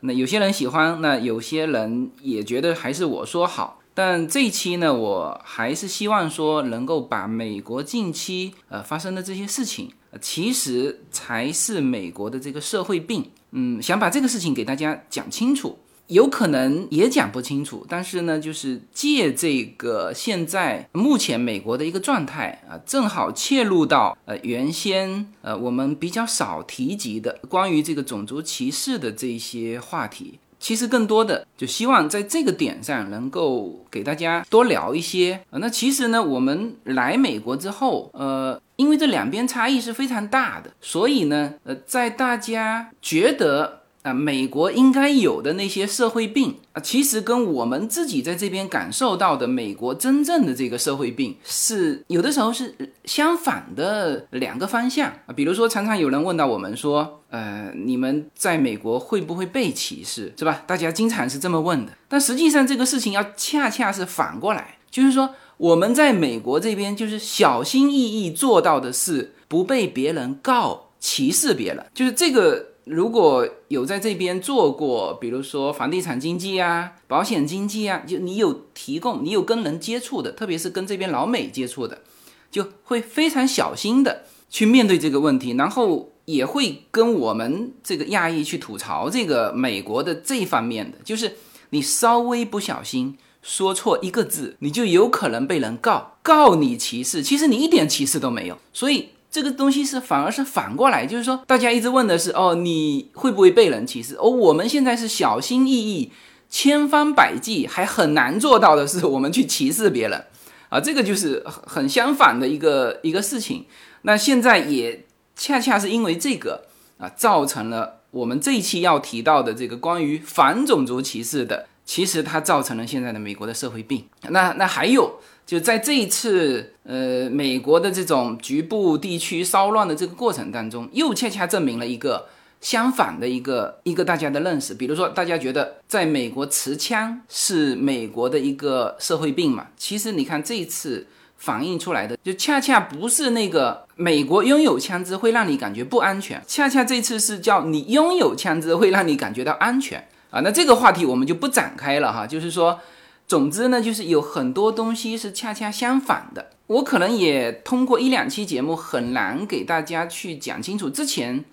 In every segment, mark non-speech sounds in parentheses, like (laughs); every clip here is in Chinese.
那有些人喜欢，那有些人也觉得还是我说好。但这一期呢，我还是希望说能够把美国近期呃发生的这些事情，其实才是美国的这个社会病。嗯，想把这个事情给大家讲清楚。有可能也讲不清楚，但是呢，就是借这个现在目前美国的一个状态啊，正好切入到呃原先呃我们比较少提及的关于这个种族歧视的这些话题。其实更多的就希望在这个点上能够给大家多聊一些。呃那其实呢，我们来美国之后，呃，因为这两边差异是非常大的，所以呢，呃，在大家觉得。啊，美国应该有的那些社会病啊，其实跟我们自己在这边感受到的美国真正的这个社会病是有的时候是相反的两个方向啊。比如说，常常有人问到我们说，呃，你们在美国会不会被歧视，是吧？大家经常是这么问的。但实际上，这个事情要恰恰是反过来，就是说我们在美国这边就是小心翼翼做到的是不被别人告歧视别人，就是这个。如果有在这边做过，比如说房地产经济啊、保险经济啊，就你有提供，你有跟人接触的，特别是跟这边老美接触的，就会非常小心的去面对这个问题，然后也会跟我们这个亚裔去吐槽这个美国的这方面的，就是你稍微不小心说错一个字，你就有可能被人告，告你歧视，其实你一点歧视都没有，所以。这个东西是反而是反过来，就是说，大家一直问的是，哦，你会不会被人歧视？哦，我们现在是小心翼翼、千方百计，还很难做到的是，我们去歧视别人，啊，这个就是很相反的一个一个事情。那现在也恰恰是因为这个啊，造成了我们这一期要提到的这个关于反种族歧视的，其实它造成了现在的美国的社会病。那那还有。就在这一次，呃，美国的这种局部地区骚乱的这个过程当中，又恰恰证明了一个相反的一个一个大家的认识。比如说，大家觉得在美国持枪是美国的一个社会病嘛？其实你看这一次反映出来的，就恰恰不是那个美国拥有枪支会让你感觉不安全，恰恰这次是叫你拥有枪支会让你感觉到安全啊。那这个话题我们就不展开了哈，就是说。总之呢，就是有很多东西是恰恰相反的。我可能也通过一两期节目很难给大家去讲清楚。之前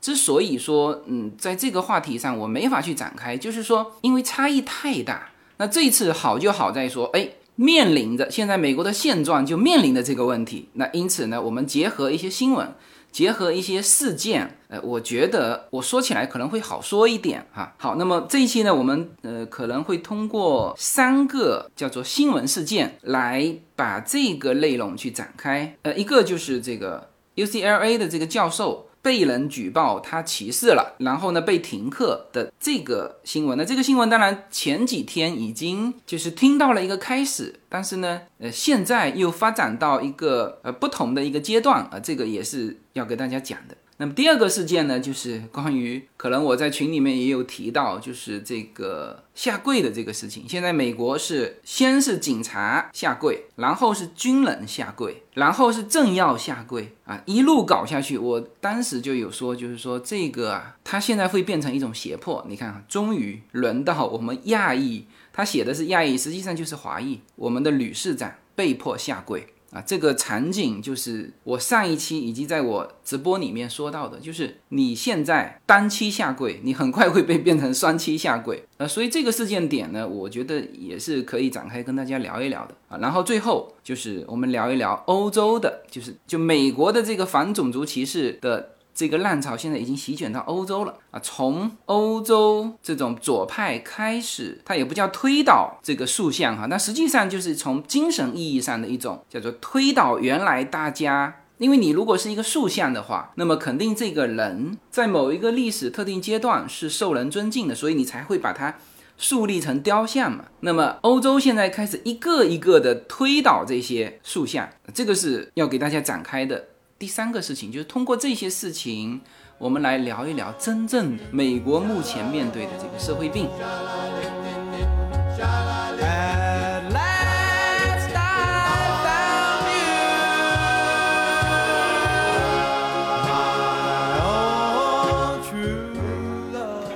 之所以说，嗯，在这个话题上我没法去展开，就是说因为差异太大。那这一次好就好在说，哎，面临着现在美国的现状就面临着这个问题。那因此呢，我们结合一些新闻。结合一些事件，呃，我觉得我说起来可能会好说一点哈。好，那么这一期呢，我们呃可能会通过三个叫做新闻事件来把这个内容去展开。呃，一个就是这个 UCLA 的这个教授被人举报他歧视了，然后呢被停课的这个新闻。那这个新闻当然前几天已经就是听到了一个开始。但是呢，呃，现在又发展到一个呃不同的一个阶段啊，这个也是要给大家讲的。那么第二个事件呢，就是关于可能我在群里面也有提到，就是这个下跪。的这个事情。现在美国是先是警察下跪，然后是军人下跪，然后是政要下跪。啊，一路搞下去。我当时就有说，就是说这个啊，它现在会变成一种胁迫。你看啊，终于轮到我们亚裔。他写的是亚裔，实际上就是华裔。我们的吕市长被迫下跪。啊，这个场景就是我上一期以及在我直播里面说到的，就是你现在单膝下跪，你很快会被变成双膝下跪 (laughs) 呃，所以这个事件点呢，我觉得也是可以展开跟大家聊一聊的啊。然后最后就是我们聊一聊欧洲的，就是就美国的这个反种族歧视的。这个浪潮现在已经席卷到欧洲了啊！从欧洲这种左派开始，它也不叫推倒这个塑像哈，那实际上就是从精神意义上的一种叫做推倒原来大家。因为你如果是一个塑像的话，那么肯定这个人在某一个历史特定阶段是受人尊敬的，所以你才会把它树立成雕像嘛。那么欧洲现在开始一个一个的推倒这些塑像，这个是要给大家展开的第三个事情，就是通过这些事情，我们来聊一聊真正美国目前面对的这个社会病。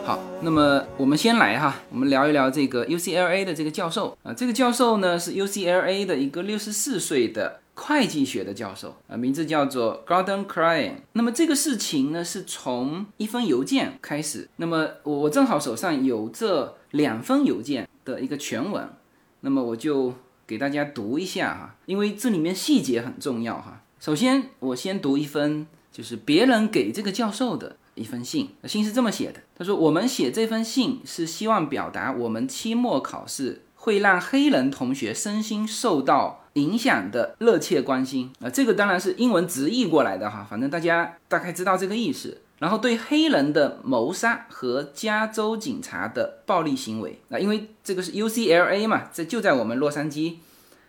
好那么我们先来哈，我们聊一聊这个 UCLA 的这个教授啊，这个教授呢是 UCLA 的一个六十四岁的会计学的教授啊，名字叫做 Gordon Cryan。那么这个事情呢是从一封邮件开始，那么我我正好手上有这两封邮件的一个全文，那么我就给大家读一下哈，因为这里面细节很重要哈。首先我先读一封，就是别人给这个教授的。一封信，信是这么写的。他说：“我们写这封信是希望表达我们期末考试会让黑人同学身心受到影响的热切关心。啊，这个当然是英文直译过来的哈，反正大家大概知道这个意思。然后对黑人的谋杀和加州警察的暴力行为，那因为这个是 UCLA 嘛，这就在我们洛杉矶，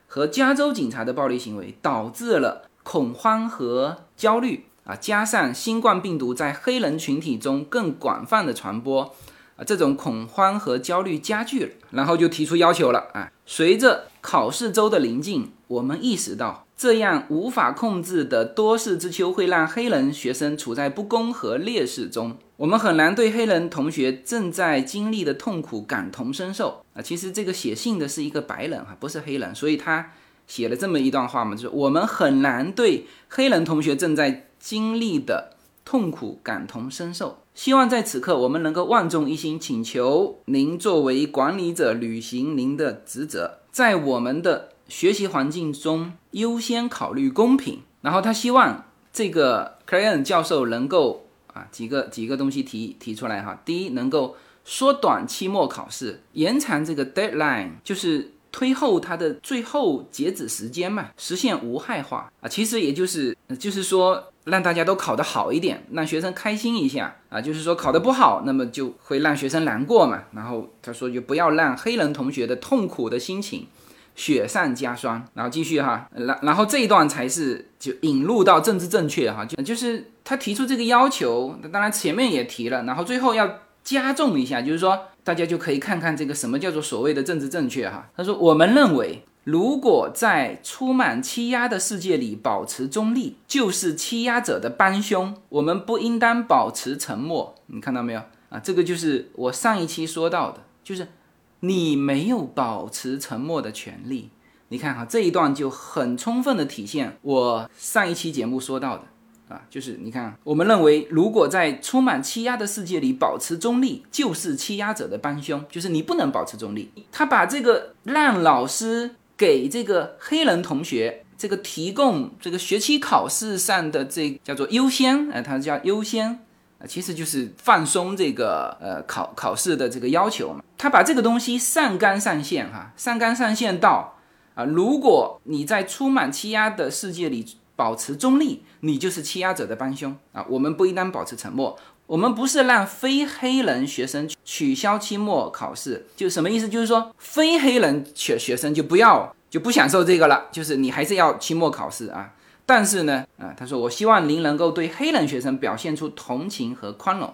和加州警察的暴力行为导致了恐慌和焦虑。”啊，加上新冠病毒在黑人群体中更广泛的传播，啊，这种恐慌和焦虑加剧了，然后就提出要求了。啊，随着考试周的临近，我们意识到这样无法控制的多事之秋会让黑人学生处在不公和劣势中。我们很难对黑人同学正在经历的痛苦感同身受。啊，其实这个写信的是一个白人哈，不是黑人，所以他写了这么一段话嘛，就是我们很难对黑人同学正在。经历的痛苦感同身受，希望在此刻我们能够万众一心，请求您作为管理者履行您的职责，在我们的学习环境中优先考虑公平。然后他希望这个 c l a n 教授能够啊几个几个东西提提出来哈，第一能够缩短期末考试，延长这个 deadline，就是。推后它的最后截止时间嘛，实现无害化啊，其实也就是就是说让大家都考得好一点，让学生开心一下啊，就是说考得不好，那么就会让学生难过嘛。然后他说就不要让黑人同学的痛苦的心情雪上加霜。然后继续哈，然然后这一段才是就引入到政治正确哈，就就是他提出这个要求，当然前面也提了，然后最后要加重一下，就是说。大家就可以看看这个什么叫做所谓的政治正确哈。他说，我们认为，如果在充满欺压的世界里保持中立，就是欺压者的帮凶。我们不应当保持沉默。你看到没有啊？这个就是我上一期说到的，就是你没有保持沉默的权利。你看哈，这一段就很充分的体现我上一期节目说到的。啊，就是你看，我们认为，如果在充满欺压的世界里保持中立，就是欺压者的帮凶。就是你不能保持中立。他把这个让老师给这个黑人同学这个提供这个学期考试上的这叫做优先，呃，他叫优先啊，其实就是放松这个呃考考试的这个要求嘛。他把这个东西上纲上线哈，上纲上线到啊，如果你在充满欺压的世界里。保持中立，你就是欺压者的帮凶啊！我们不应当保持沉默。我们不是让非黑人学生取消期末考试，就什么意思？就是说非黑人学学生就不要就不享受这个了，就是你还是要期末考试啊。但是呢，啊，他说我希望您能够对黑人学生表现出同情和宽容，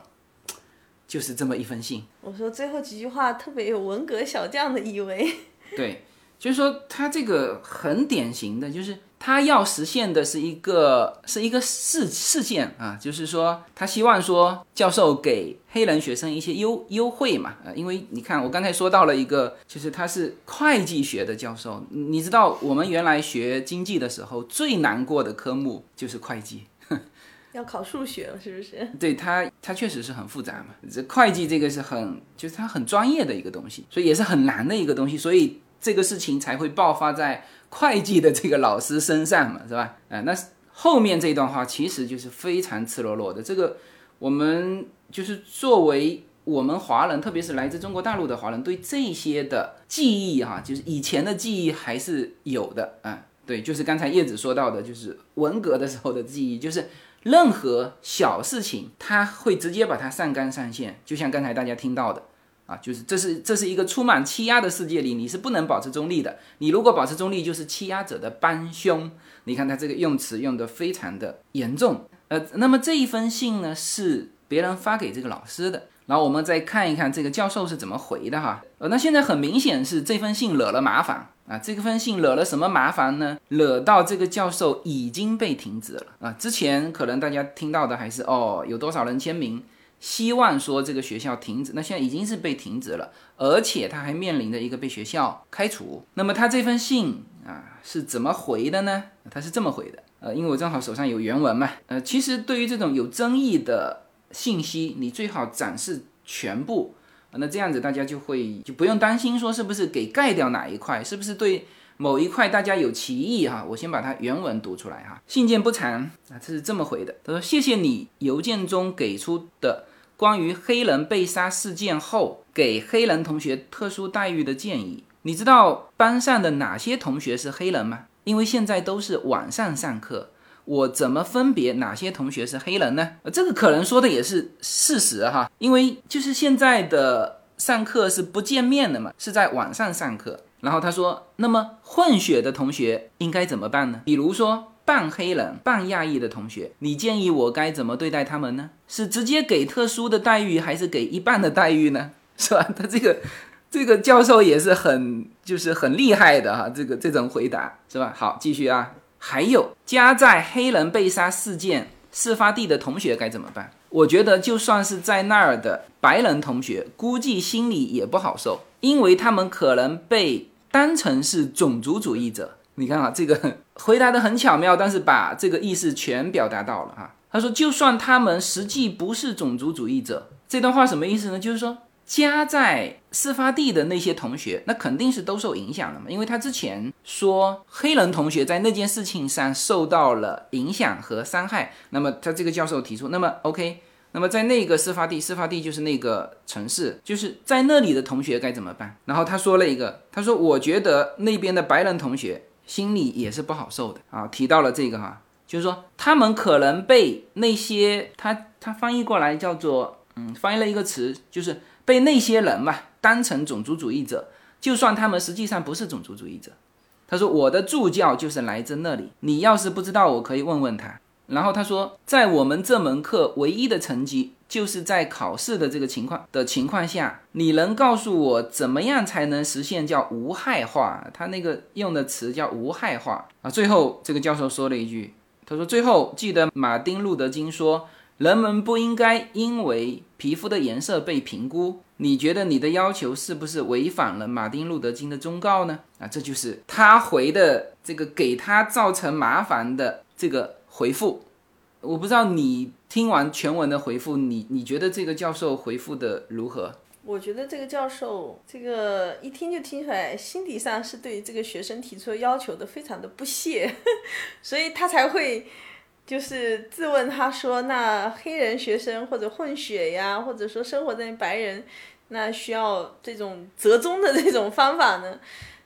就是这么一封信。我说最后几句话特别有文革小将的意味。对，就是说他这个很典型的就是。他要实现的是一个是一个事事件啊，就是说他希望说教授给黑人学生一些优优惠嘛，呃，因为你看我刚才说到了一个，就是他是会计学的教授，你知道我们原来学经济的时候最难过的科目就是会计，(laughs) 要考数学了是不是？对他，他确实是很复杂嘛，这会计这个是很就是他很专业的一个东西，所以也是很难的一个东西，所以这个事情才会爆发在。会计的这个老师身上嘛，是吧？啊，那后面这段话其实就是非常赤裸裸的。这个我们就是作为我们华人，特别是来自中国大陆的华人，对这些的记忆哈，就是以前的记忆还是有的啊。对，就是刚才叶子说到的，就是文革的时候的记忆，就是任何小事情他会直接把它上纲上线，就像刚才大家听到的啊，就是这是这是一个充满欺压的世界里，你是不能保持中立的。你如果保持中立，就是欺压者的帮凶。你看他这个用词用的非常的严重。呃，那么这一封信呢，是别人发给这个老师的。然后我们再看一看这个教授是怎么回的哈。呃，那现在很明显是这封信惹了麻烦啊。这封信惹了什么麻烦呢？惹到这个教授已经被停职了啊。之前可能大家听到的还是哦，有多少人签名，希望说这个学校停止。那现在已经是被停止了，而且他还面临着一个被学校开除。那么他这封信啊是怎么回的呢？他是这么回的。呃，因为我正好手上有原文嘛。呃，其实对于这种有争议的。信息你最好展示全部，那这样子大家就会就不用担心说是不是给盖掉哪一块，是不是对某一块大家有歧义哈。我先把它原文读出来哈。信件不长啊，这是这么回的，他说谢谢你邮件中给出的关于黑人被杀事件后给黑人同学特殊待遇的建议。你知道班上的哪些同学是黑人吗？因为现在都是晚上上课。我怎么分别哪些同学是黑人呢？这个可能说的也是事实哈，因为就是现在的上课是不见面的嘛，是在网上上课。然后他说，那么混血的同学应该怎么办呢？比如说半黑人、半亚裔的同学，你建议我该怎么对待他们呢？是直接给特殊的待遇，还是给一半的待遇呢？(laughs) 是吧？他这个这个教授也是很就是很厉害的哈，这个这种回答是吧？好，继续啊。还有家在黑人被杀事件事发地的同学该怎么办？我觉得就算是在那儿的白人同学，估计心里也不好受，因为他们可能被当成是种族主义者。你看啊，这个回答的很巧妙，但是把这个意思全表达到了哈。他说，就算他们实际不是种族主义者，这段话什么意思呢？就是说。家在事发地的那些同学，那肯定是都受影响了嘛，因为他之前说黑人同学在那件事情上受到了影响和伤害，那么他这个教授提出，那么 OK，那么在那个事发地，事发地就是那个城市，就是在那里的同学该怎么办？然后他说了一个，他说我觉得那边的白人同学心里也是不好受的啊，提到了这个哈，就是说他们可能被那些他他翻译过来叫做嗯，翻译了一个词就是。被那些人嘛当成种族主义者，就算他们实际上不是种族主义者。他说：“我的助教就是来自那里，你要是不知道，我可以问问他。”然后他说：“在我们这门课唯一的成绩，就是在考试的这个情况的情况下，你能告诉我怎么样才能实现叫无害化？他那个用的词叫无害化啊。”最后这个教授说了一句：“他说最后记得马丁路德金说。”人们不应该因为皮肤的颜色被评估。你觉得你的要求是不是违反了马丁路德金的忠告呢？啊，这就是他回的这个给他造成麻烦的这个回复。我不知道你听完全文的回复，你你觉得这个教授回复的如何？我觉得这个教授这个一听就听出来，心底上是对这个学生提出要求的非常的不屑，(laughs) 所以他才会。就是质问，他说：“那黑人学生或者混血呀，或者说生活在白人，那需要这种折中的这种方法呢？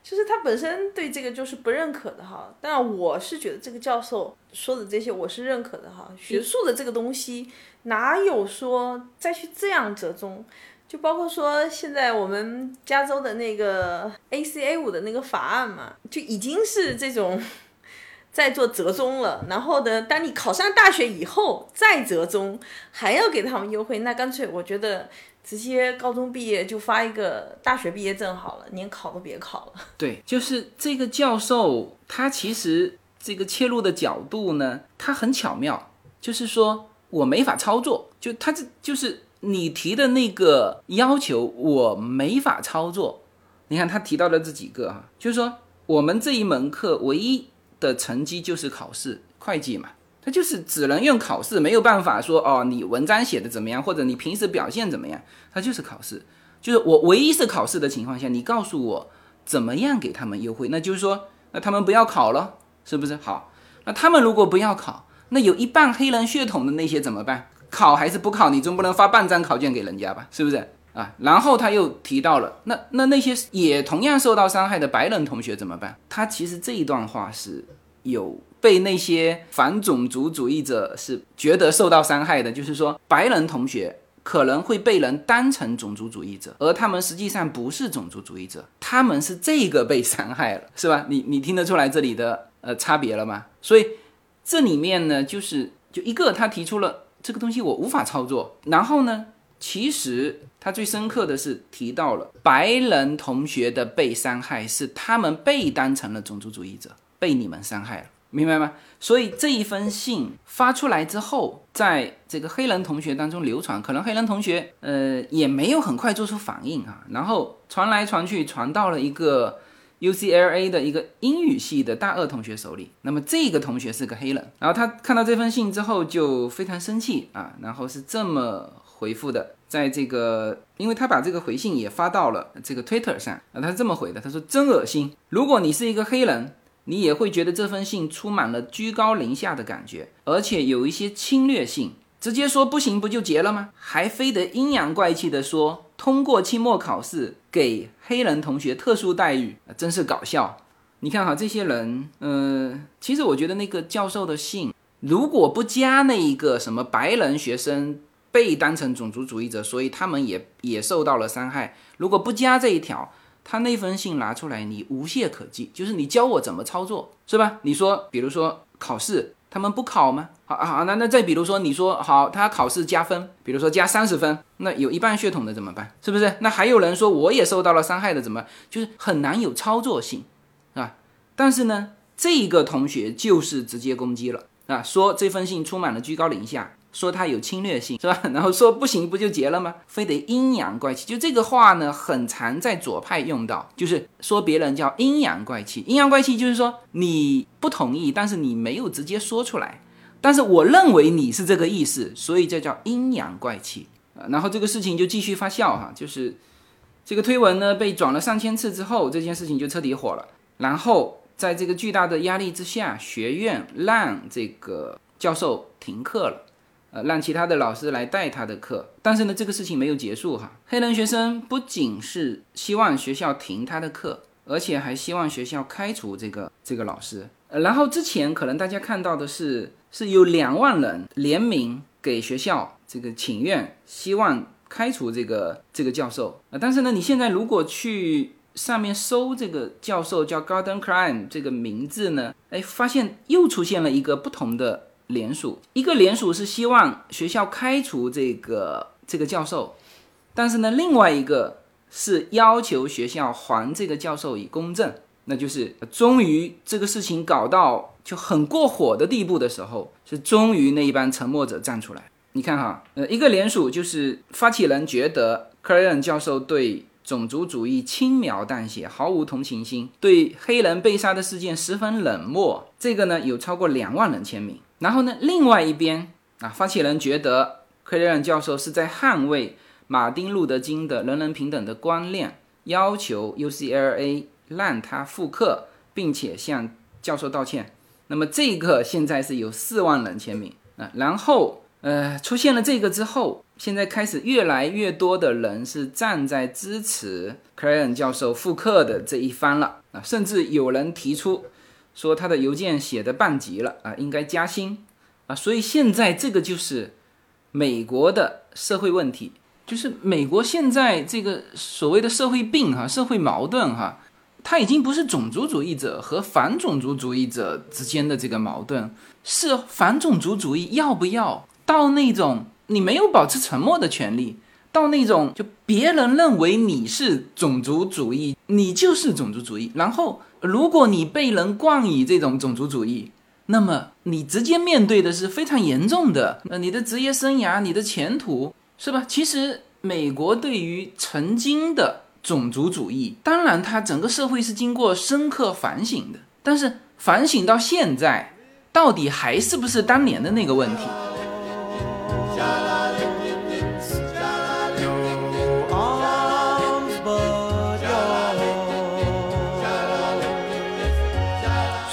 就是他本身对这个就是不认可的哈。但我是觉得这个教授说的这些我是认可的哈。学术的这个东西哪有说再去这样折中？就包括说现在我们加州的那个 ACA 五的那个法案嘛，就已经是这种。(laughs) ”在做折中了，然后呢，当你考上大学以后再折中，还要给他们优惠，那干脆我觉得直接高中毕业就发一个大学毕业证好了，连考都别考了。(laughs) 对，就是这个教授，他其实这个切入的角度呢，他很巧妙，就是说我没法操作，就他这就是你提的那个要求，我没法操作。你看他提到的这几个哈，就是说我们这一门课唯一。的成绩就是考试，会计嘛，他就是只能用考试，没有办法说哦，你文章写的怎么样，或者你平时表现怎么样，他就是考试，就是我唯一是考试的情况下，你告诉我怎么样给他们优惠，那就是说，那他们不要考了，是不是？好，那他们如果不要考，那有一半黑人血统的那些怎么办？考还是不考？你总不能发半张考卷给人家吧？是不是？啊，然后他又提到了，那那那些也同样受到伤害的白人同学怎么办？他其实这一段话是有被那些反种族主义者是觉得受到伤害的，就是说白人同学可能会被人当成种族主义者，而他们实际上不是种族主义者，他们是这个被伤害了，是吧？你你听得出来这里的呃差别了吗？所以这里面呢，就是就一个他提出了这个东西我无法操作，然后呢，其实他最深刻的是提到了白人同学的被伤害是他们被当成了种族主义者，被你们伤害了。明白吗？所以这一封信发出来之后，在这个黑人同学当中流传，可能黑人同学呃也没有很快做出反应啊，然后传来传去，传到了一个 UCLA 的一个英语系的大二同学手里。那么这个同学是个黑人，然后他看到这封信之后就非常生气啊，然后是这么回复的，在这个，因为他把这个回信也发到了这个 Twitter 上啊，他是这么回的，他说真恶心，如果你是一个黑人。你也会觉得这封信充满了居高临下的感觉，而且有一些侵略性。直接说不行不就结了吗？还非得阴阳怪气的说通过期末考试给黑人同学特殊待遇，真是搞笑。你看哈，这些人，呃，其实我觉得那个教授的信，如果不加那一个什么白人学生被当成种族主义者，所以他们也也受到了伤害，如果不加这一条。他那封信拿出来，你无懈可击，就是你教我怎么操作，是吧？你说，比如说考试，他们不考吗？好，好，那那再比如说，你说好，他考试加分，比如说加三十分，那有一半血统的怎么办？是不是？那还有人说我也受到了伤害的，怎么？就是很难有操作性，是吧？但是呢，这个同学就是直接攻击了啊，说这封信充满了居高临下。说他有侵略性是吧？(laughs) 然后说不行，不就结了吗？非得阴阳怪气，就这个话呢，很常在左派用到，就是说别人叫阴阳怪气。阴阳怪气就是说你不同意，但是你没有直接说出来，但是我认为你是这个意思，所以这叫阴阳怪气。然后这个事情就继续发酵哈，就是这个推文呢被转了上千次之后，这件事情就彻底火了。然后在这个巨大的压力之下，学院让这个教授停课了。让其他的老师来带他的课，但是呢，这个事情没有结束哈。黑人学生不仅是希望学校停他的课，而且还希望学校开除这个这个老师。呃，然后之前可能大家看到的是，是有两万人联名给学校这个请愿，希望开除这个这个教授。啊，但是呢，你现在如果去上面搜这个教授叫 Garden Crime 这个名字呢，哎，发现又出现了一个不同的。联署一个联署是希望学校开除这个这个教授，但是呢，另外一个是要求学校还这个教授以公正。那就是终于这个事情搞到就很过火的地步的时候，是终于那一帮沉默者站出来。你看哈，呃，一个联署就是发起人觉得克莱恩教授对种族主义轻描淡写，毫无同情心，对黑人被杀的事件十分冷漠。这个呢，有超过两万人签名。然后呢，另外一边啊，发起人觉得克雷恩教授是在捍卫马丁路德金的人人平等的观念，要求 UCLA 让他复课，并且向教授道歉。那么这个现在是有四万人签名啊。然后呃，出现了这个之后，现在开始越来越多的人是站在支持克雷恩教授复课的这一方了啊，甚至有人提出。说他的邮件写的半级了啊，应该加薪。啊，所以现在这个就是美国的社会问题，就是美国现在这个所谓的社会病哈，社会矛盾哈，它已经不是种族主义者和反种族主义者之间的这个矛盾，是反种族主义要不要到那种你没有保持沉默的权利，到那种就别人认为你是种族主义，你就是种族主义，然后。如果你被人冠以这种种族主义，那么你直接面对的是非常严重的，呃，你的职业生涯、你的前途，是吧？其实美国对于曾经的种族主义，当然它整个社会是经过深刻反省的，但是反省到现在，到底还是不是当年的那个问题？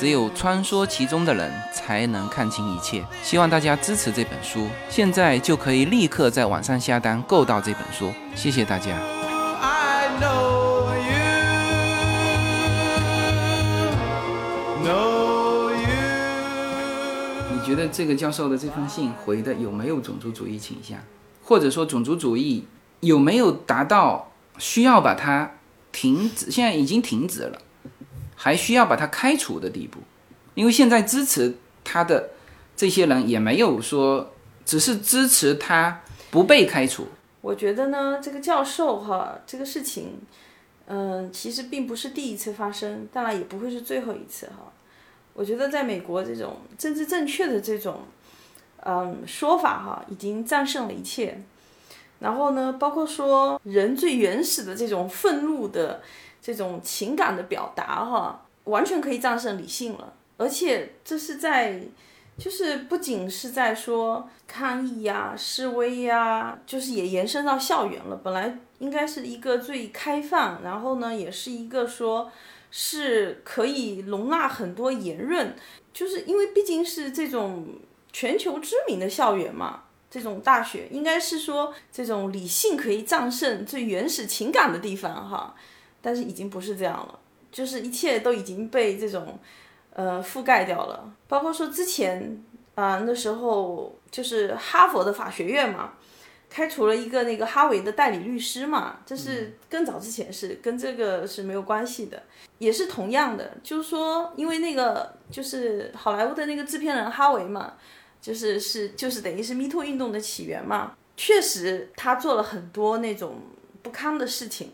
只有穿梭其中的人才能看清一切。希望大家支持这本书，现在就可以立刻在网上下单购到这本书。谢谢大家。你觉得这个教授的这封信回的有没有种族主义倾向，或者说种族主义有没有达到需要把它停止？现在已经停止了。还需要把他开除的地步，因为现在支持他的这些人也没有说，只是支持他不被开除。我觉得呢，这个教授哈，这个事情，嗯，其实并不是第一次发生，当然也不会是最后一次哈。我觉得在美国这种政治正确的这种，嗯，说法哈，已经战胜了一切。然后呢，包括说人最原始的这种愤怒的。这种情感的表达，哈，完全可以战胜理性了。而且这是在，就是不仅是在说抗议呀、示威呀，就是也延伸到校园了。本来应该是一个最开放，然后呢，也是一个说是可以容纳很多言论，就是因为毕竟是这种全球知名的校园嘛，这种大学应该是说这种理性可以战胜最原始情感的地方，哈。但是已经不是这样了，就是一切都已经被这种，呃，覆盖掉了。包括说之前啊，那时候就是哈佛的法学院嘛，开除了一个那个哈维的代理律师嘛，这是更早之前是跟这个是没有关系的，也是同样的，就是说，因为那个就是好莱坞的那个制片人哈维嘛，就是是就是等于是 Me Too 运动的起源嘛，确实他做了很多那种不堪的事情。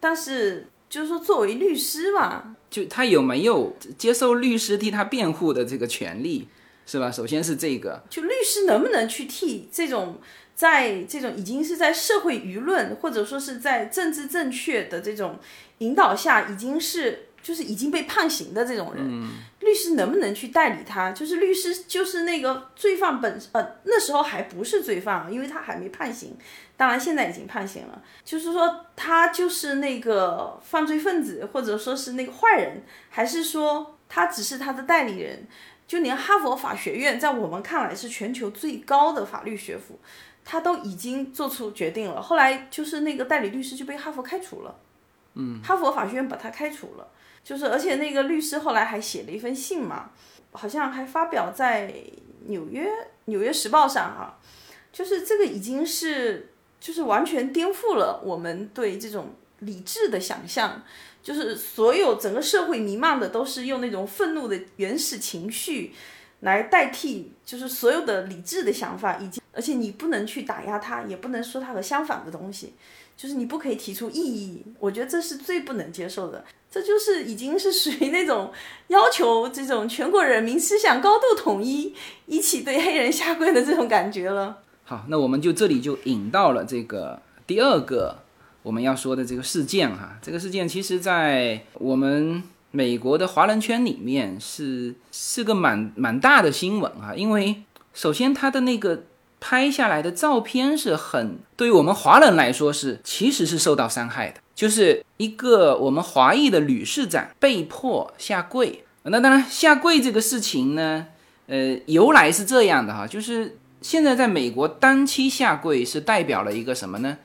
但是，就是说，作为律师嘛，就他有没有接受律师替他辩护的这个权利，是吧？首先是这个，就律师能不能去替这种，在这种已经是在社会舆论或者说是在政治正确的这种引导下，已经是。就是已经被判刑的这种人，律师能不能去代理他？就是律师就是那个罪犯本呃那时候还不是罪犯，因为他还没判刑，当然现在已经判刑了。就是说他就是那个犯罪分子，或者说是那个坏人，还是说他只是他的代理人？就连哈佛法学院在我们看来是全球最高的法律学府，他都已经做出决定了。后来就是那个代理律师就被哈佛开除了，嗯，哈佛法学院把他开除了。就是，而且那个律师后来还写了一封信嘛，好像还发表在纽约《纽约时报》上哈。就是这个已经是，就是完全颠覆了我们对这种理智的想象。就是所有整个社会弥漫的都是用那种愤怒的原始情绪来代替，就是所有的理智的想法，以及而且你不能去打压他，也不能说他和相反的东西，就是你不可以提出异议。我觉得这是最不能接受的。这就是已经是属于那种要求这种全国人民思想高度统一，一起对黑人下跪的这种感觉了。好，那我们就这里就引到了这个第二个我们要说的这个事件哈。这个事件其实，在我们美国的华人圈里面是是个蛮蛮大的新闻哈。因为首先他的那个拍下来的照片是很对于我们华人来说是其实是受到伤害的。就是一个我们华裔的女市长被迫下跪，那当然下跪这个事情呢，呃，由来是这样的哈，就是现在在美国单膝下跪是代表了一个什么呢？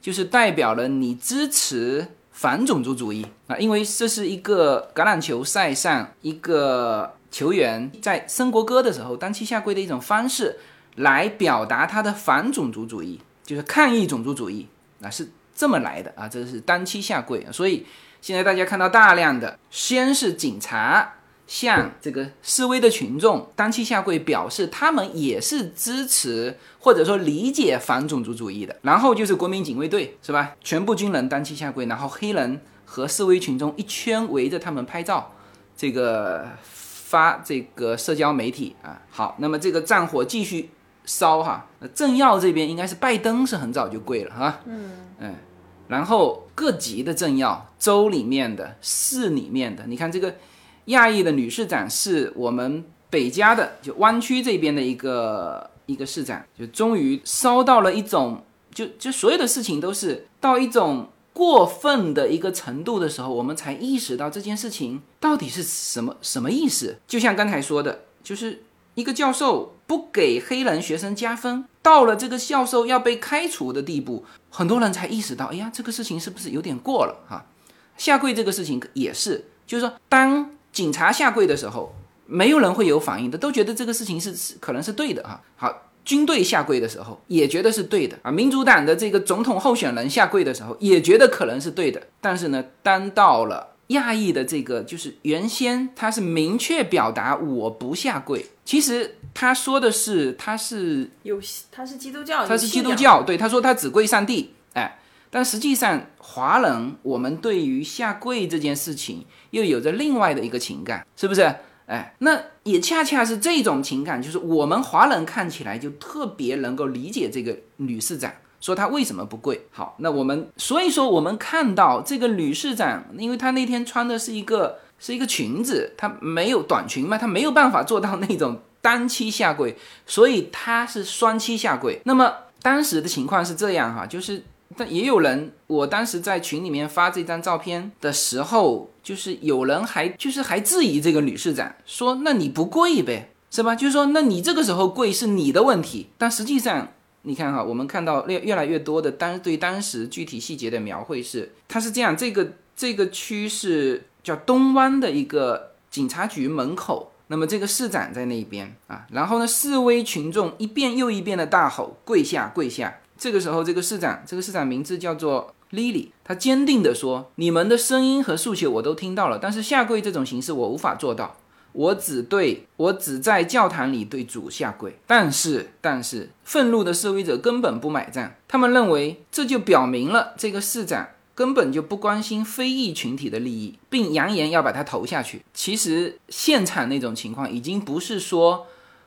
就是代表了你支持反种族主义啊，因为这是一个橄榄球赛上一个球员在升国歌的时候单膝下跪的一种方式，来表达他的反种族主义，就是抗议种族主义啊是。这么来的啊，这是单膝下跪，所以现在大家看到大量的，先是警察向这个示威的群众单膝下跪，表示他们也是支持或者说理解反种族主义的，然后就是国民警卫队是吧？全部军人单膝下跪，然后黑人和示威群众一圈围着他们拍照，这个发这个社交媒体啊，好，那么这个战火继续。烧哈，政要这边应该是拜登是很早就跪了哈，嗯嗯，然后各级的政要，州里面的、市里面的，你看这个亚裔的女市长是我们北加的，就湾区这边的一个一个市长，就终于烧到了一种，就就所有的事情都是到一种过分的一个程度的时候，我们才意识到这件事情到底是什么什么意思。就像刚才说的，就是一个教授不给黑人学生加分，到了这个教授要被开除的地步，很多人才意识到，哎呀，这个事情是不是有点过了哈？下跪这个事情也是，就是说，当警察下跪的时候，没有人会有反应的，都觉得这个事情是是可能是对的哈。好。军队下跪的时候也觉得是对的啊，民主党的这个总统候选人下跪的时候也觉得可能是对的，但是呢，当到了亚裔的这个，就是原先他是明确表达我不下跪，其实他说的是他是有他是基督教，他是基督教，对，他说他只跪上帝，哎，但实际上华人我们对于下跪这件事情又有着另外的一个情感，是不是？哎，那也恰恰是这种情感，就是我们华人看起来就特别能够理解这个女市长，说她为什么不跪。好，那我们所以说我们看到这个女市长，因为她那天穿的是一个是一个裙子，她没有短裙嘛，她没有办法做到那种单膝下跪，所以她是双膝下跪。那么当时的情况是这样哈，就是。但也有人，我当时在群里面发这张照片的时候，就是有人还就是还质疑这个女市长，说那你不跪呗，是吧？就是说那你这个时候跪是你的问题。但实际上，你看哈，我们看到越越来越多的当对当时具体细节的描绘是，它是这样，这个这个区是叫东湾的一个警察局门口，那么这个市长在那边啊，然后呢，示威群众一遍又一遍的大吼跪下跪下。这个时候，这个市长，这个市长名字叫做 Lily，他坚定地说：“你们的声音和诉求我都听到了，但是下跪这种形式我无法做到。我只对我只在教堂里对主下跪。但是，但是，愤怒的示威者根本不买账，他们认为这就表明了这个市长根本就不关心非裔群体的利益，并扬言要把他投下去。其实，现场那种情况已经不是说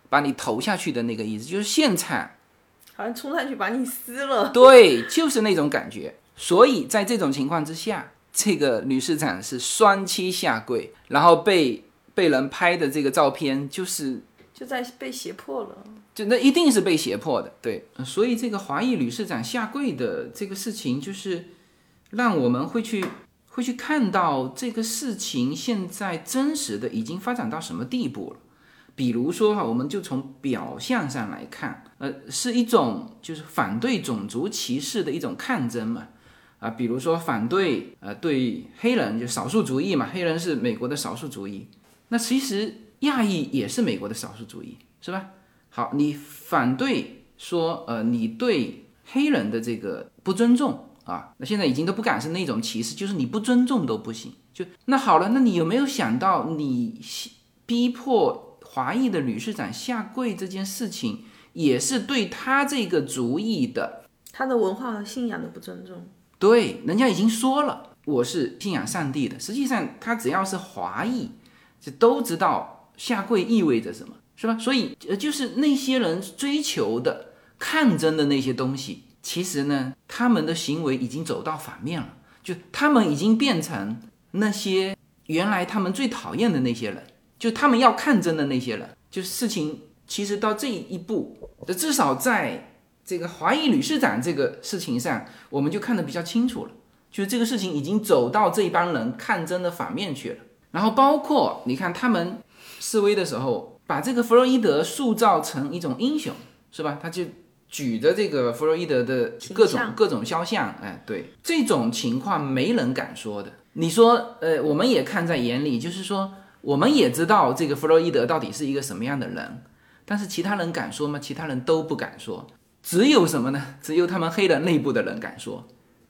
把你投下去的那个意思，就是现场。”好像冲上去把你撕了，对，就是那种感觉。所以在这种情况之下，这个女市长是双膝下跪，然后被被人拍的这个照片，就是就在被胁迫了，就那一定是被胁迫的，对。所以这个华裔女市长下跪的这个事情，就是让我们会去会去看到这个事情现在真实的已经发展到什么地步了。比如说哈，我们就从表象上来看，呃，是一种就是反对种族歧视的一种抗争嘛，啊，比如说反对呃对黑人就少数族裔嘛，黑人是美国的少数族裔，那其实亚裔也是美国的少数族裔，是吧？好，你反对说呃你对黑人的这个不尊重啊，那现在已经都不敢是那种歧视，就是你不尊重都不行，就那好了，那你有没有想到你逼迫？华裔的女市长下跪这件事情，也是对他这个族裔的他的文化和信仰的不尊重。对，人家已经说了，我是信仰上帝的。实际上，他只要是华裔，就都知道下跪意味着什么，是吧？所以，呃，就是那些人追求的、抗争的那些东西，其实呢，他们的行为已经走到反面了，就他们已经变成那些原来他们最讨厌的那些人。就他们要抗争的那些人，就事情其实到这一步，至少在这个华裔女市长这个事情上，我们就看得比较清楚了。就是这个事情已经走到这帮人抗争的反面去了。然后包括你看他们示威的时候，把这个弗洛伊德塑造成一种英雄，是吧？他就举着这个弗洛伊德的各种各种肖像，哎，对，这种情况没人敢说的。你说，呃，我们也看在眼里，就是说。我们也知道这个弗洛伊德到底是一个什么样的人，但是其他人敢说吗？其他人都不敢说，只有什么呢？只有他们黑人内部的人敢说。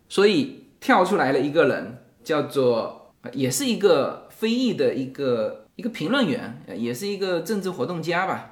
所以跳出来了一个人，叫做也是一个非裔的一个一个评论员，也是一个政治活动家吧，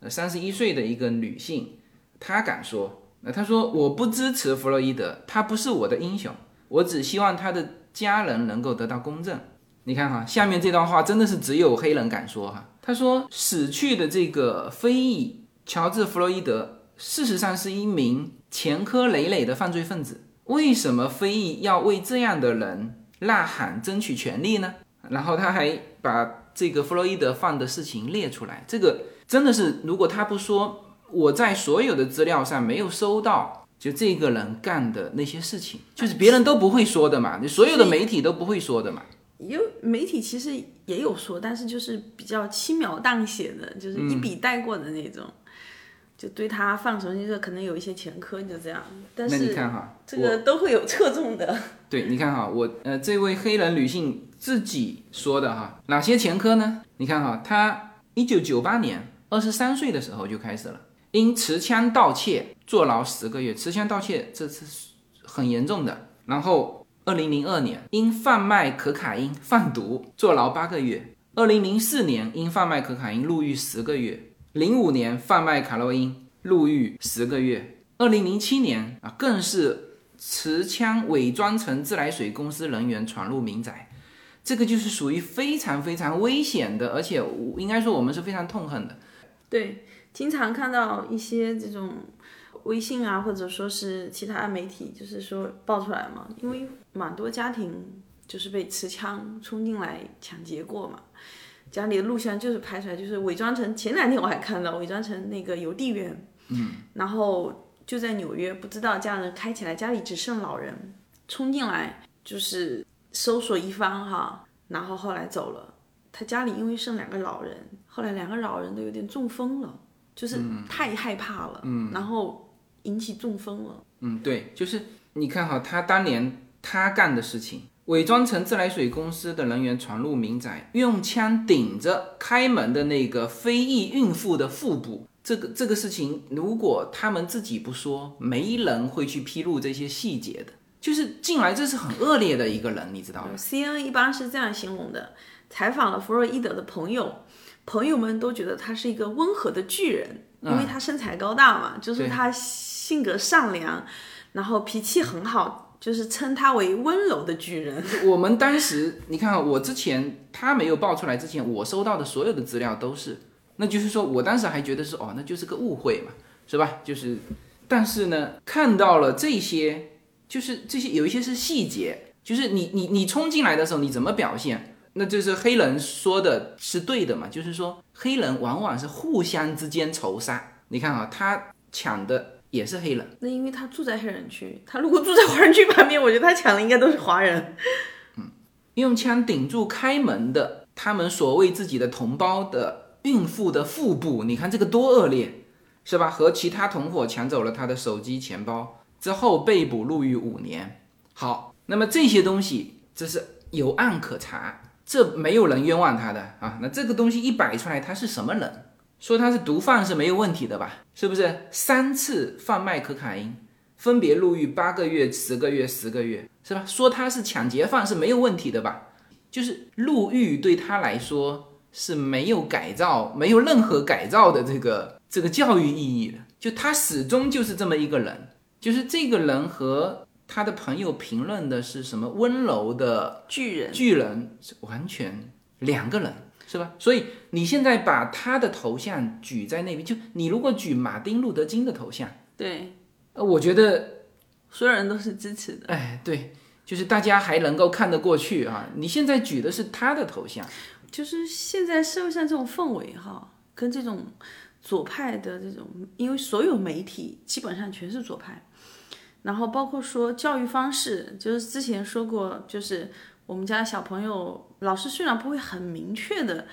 呃，三十一岁的一个女性，她敢说，那她说我不支持弗洛伊德，他不是我的英雄，我只希望他的家人能够得到公正。你看哈，下面这段话真的是只有黑人敢说哈。他说，死去的这个非裔乔治·弗洛伊德，事实上是一名前科累累的犯罪分子。为什么非裔要为这样的人呐喊、争取权利呢？然后他还把这个弗洛伊德犯的事情列出来。这个真的是，如果他不说，我在所有的资料上没有收到就这个人干的那些事情，就是别人都不会说的嘛，你所有的媒体都不会说的嘛。有媒体其实也有说，但是就是比较轻描淡写的，就是一笔带过的那种，就对他放什么就是可能有一些前科，就这样。但那你是看哈，这个都会有侧重的。对，你看哈，我呃，这位黑人女性自己说的哈，哪些前科呢？你看哈，他一九九八年二十三岁的时候就开始了，因持枪盗窃坐牢十个月，持枪盗窃这是很严重的。然后二零零二年因贩卖可卡因贩毒坐牢八个月，二零零四年因贩卖可卡因入狱十个月，零五年贩卖卡洛因入狱十个月，二零零七年啊更是。持枪伪装成自来水公司人员闯入民宅，这个就是属于非常非常危险的，而且应该说我们是非常痛恨的。对，经常看到一些这种微信啊，或者说是其他媒体，就是说爆出来嘛，因为蛮多家庭就是被持枪冲进来抢劫过嘛，家里的录像就是拍出来，就是伪装成前两天我还看到伪装成那个邮递员，嗯，然后。就在纽约，不知道家人开起来，家里只剩老人，冲进来就是搜索一番哈，然后后来走了。他家里因为剩两个老人，后来两个老人都有点中风了，就是太害怕了，嗯，然后引起中风了。嗯，对，就是你看哈，他当年他干的事情，伪装成自来水公司的人员闯入民宅，用枪顶着开门的那个非裔孕妇的腹部。这个这个事情，如果他们自己不说，没人会去披露这些细节的。就是进来，这是很恶劣的一个人，你知道吗？C N 一般是这样形容的：采访了弗洛伊德的朋友，朋友们都觉得他是一个温和的巨人，因为他身材高大嘛，就是他性格善良，然后脾气很好，就是称他为温柔的巨人。我们当时，你看，我之前他没有爆出来之前，我收到的所有的资料都是。那就是说，我当时还觉得是哦，那就是个误会嘛，是吧？就是，但是呢，看到了这些，就是这些有一些是细节，就是你你你冲进来的时候你怎么表现，那就是黑人说的是对的嘛，就是说黑人往往是互相之间仇杀。你看啊，他抢的也是黑人，那因为他住在黑人区，他如果住在华人区旁边，我觉得他抢的应该都是华人。嗯，用枪顶住开门的，他们所谓自己的同胞的。孕妇的腹部，你看这个多恶劣，是吧？和其他同伙抢走了他的手机、钱包之后被捕入狱五年。好，那么这些东西这是有案可查，这没有人冤枉他的啊。那这个东西一摆出来，他是什么人？说他是毒贩是没有问题的吧？是不是？三次贩卖可卡因，分别入狱八个月、十个月、十个月，是吧？说他是抢劫犯是没有问题的吧？就是入狱对他来说。是没有改造，没有任何改造的这个这个教育意义的，就他始终就是这么一个人，就是这个人和他的朋友评论的是什么温柔的巨人，巨人是完全两个人，是吧？所以你现在把他的头像举在那边，就你如果举马丁路德金的头像，对，呃，我觉得所有人都是支持的，哎，对，就是大家还能够看得过去啊。你现在举的是他的头像。就是现在社会上这种氛围哈，跟这种左派的这种，因为所有媒体基本上全是左派，然后包括说教育方式，就是之前说过，就是我们家小朋友老师虽然不会很明确的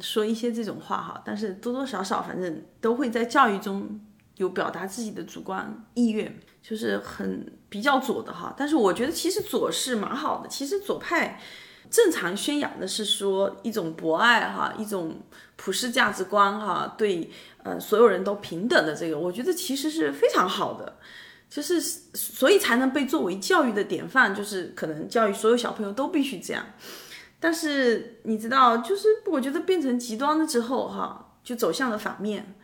说一些这种话哈，但是多多少少反正都会在教育中有表达自己的主观意愿，就是很比较左的哈。但是我觉得其实左是蛮好的，其实左派。正常宣扬的是说一种博爱哈，一种普世价值观哈，对呃所有人都平等的这个，我觉得其实是非常好的，就是所以才能被作为教育的典范，就是可能教育所有小朋友都必须这样。但是你知道，就是我觉得变成极端了之后哈，就走向了反面，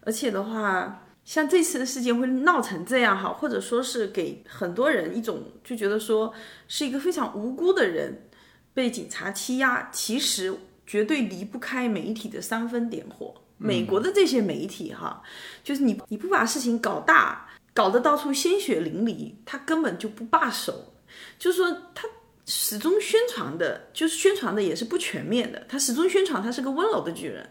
而且的话，像这次的事件会闹成这样哈，或者说是给很多人一种就觉得说是一个非常无辜的人。被警察欺压，其实绝对离不开媒体的煽风点火。美国的这些媒体，哈，就是你你不把事情搞大，搞得到处鲜血淋漓，他根本就不罢手。就是说，他始终宣传的，就是宣传的也是不全面的。他始终宣传他是个温柔的巨人，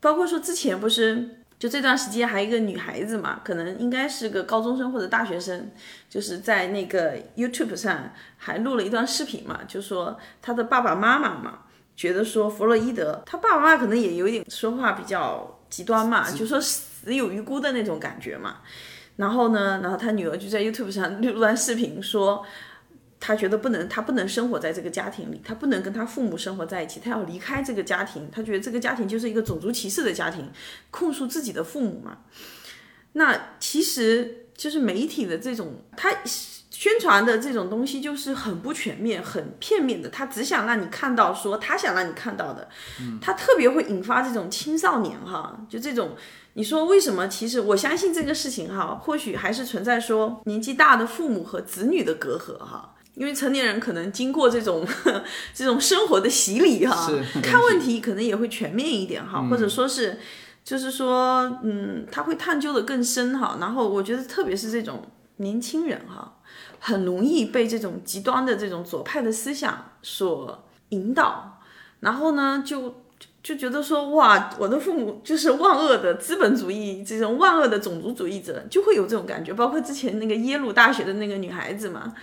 包括说之前不是就这段时间还有一个女孩子嘛，可能应该是个高中生或者大学生，就是在那个 YouTube 上还录了一段视频嘛，就说她的爸爸妈妈嘛，觉得说弗洛伊德他爸爸妈妈可能也有点说话比较极端嘛，就说死有余辜的那种感觉嘛。然后呢，然后他女儿就在 YouTube 上录段视频说。他觉得不能，他不能生活在这个家庭里，他不能跟他父母生活在一起，他要离开这个家庭。他觉得这个家庭就是一个种族歧视的家庭，控诉自己的父母嘛。那其实就是媒体的这种，他宣传的这种东西就是很不全面、很片面的。他只想让你看到说他想让你看到的，他特别会引发这种青少年哈，就这种。你说为什么？其实我相信这个事情哈，或许还是存在说年纪大的父母和子女的隔阂哈。因为成年人可能经过这种 (laughs) 这种生活的洗礼哈，(laughs) 看问题可能也会全面一点哈，或者说是，就是说，嗯，他会探究的更深哈。然后我觉得，特别是这种年轻人哈，很容易被这种极端的这种左派的思想所引导，然后呢，就就觉得说，哇，我的父母就是万恶的资本主义这种万恶的种族主义者，就会有这种感觉。包括之前那个耶鲁大学的那个女孩子嘛。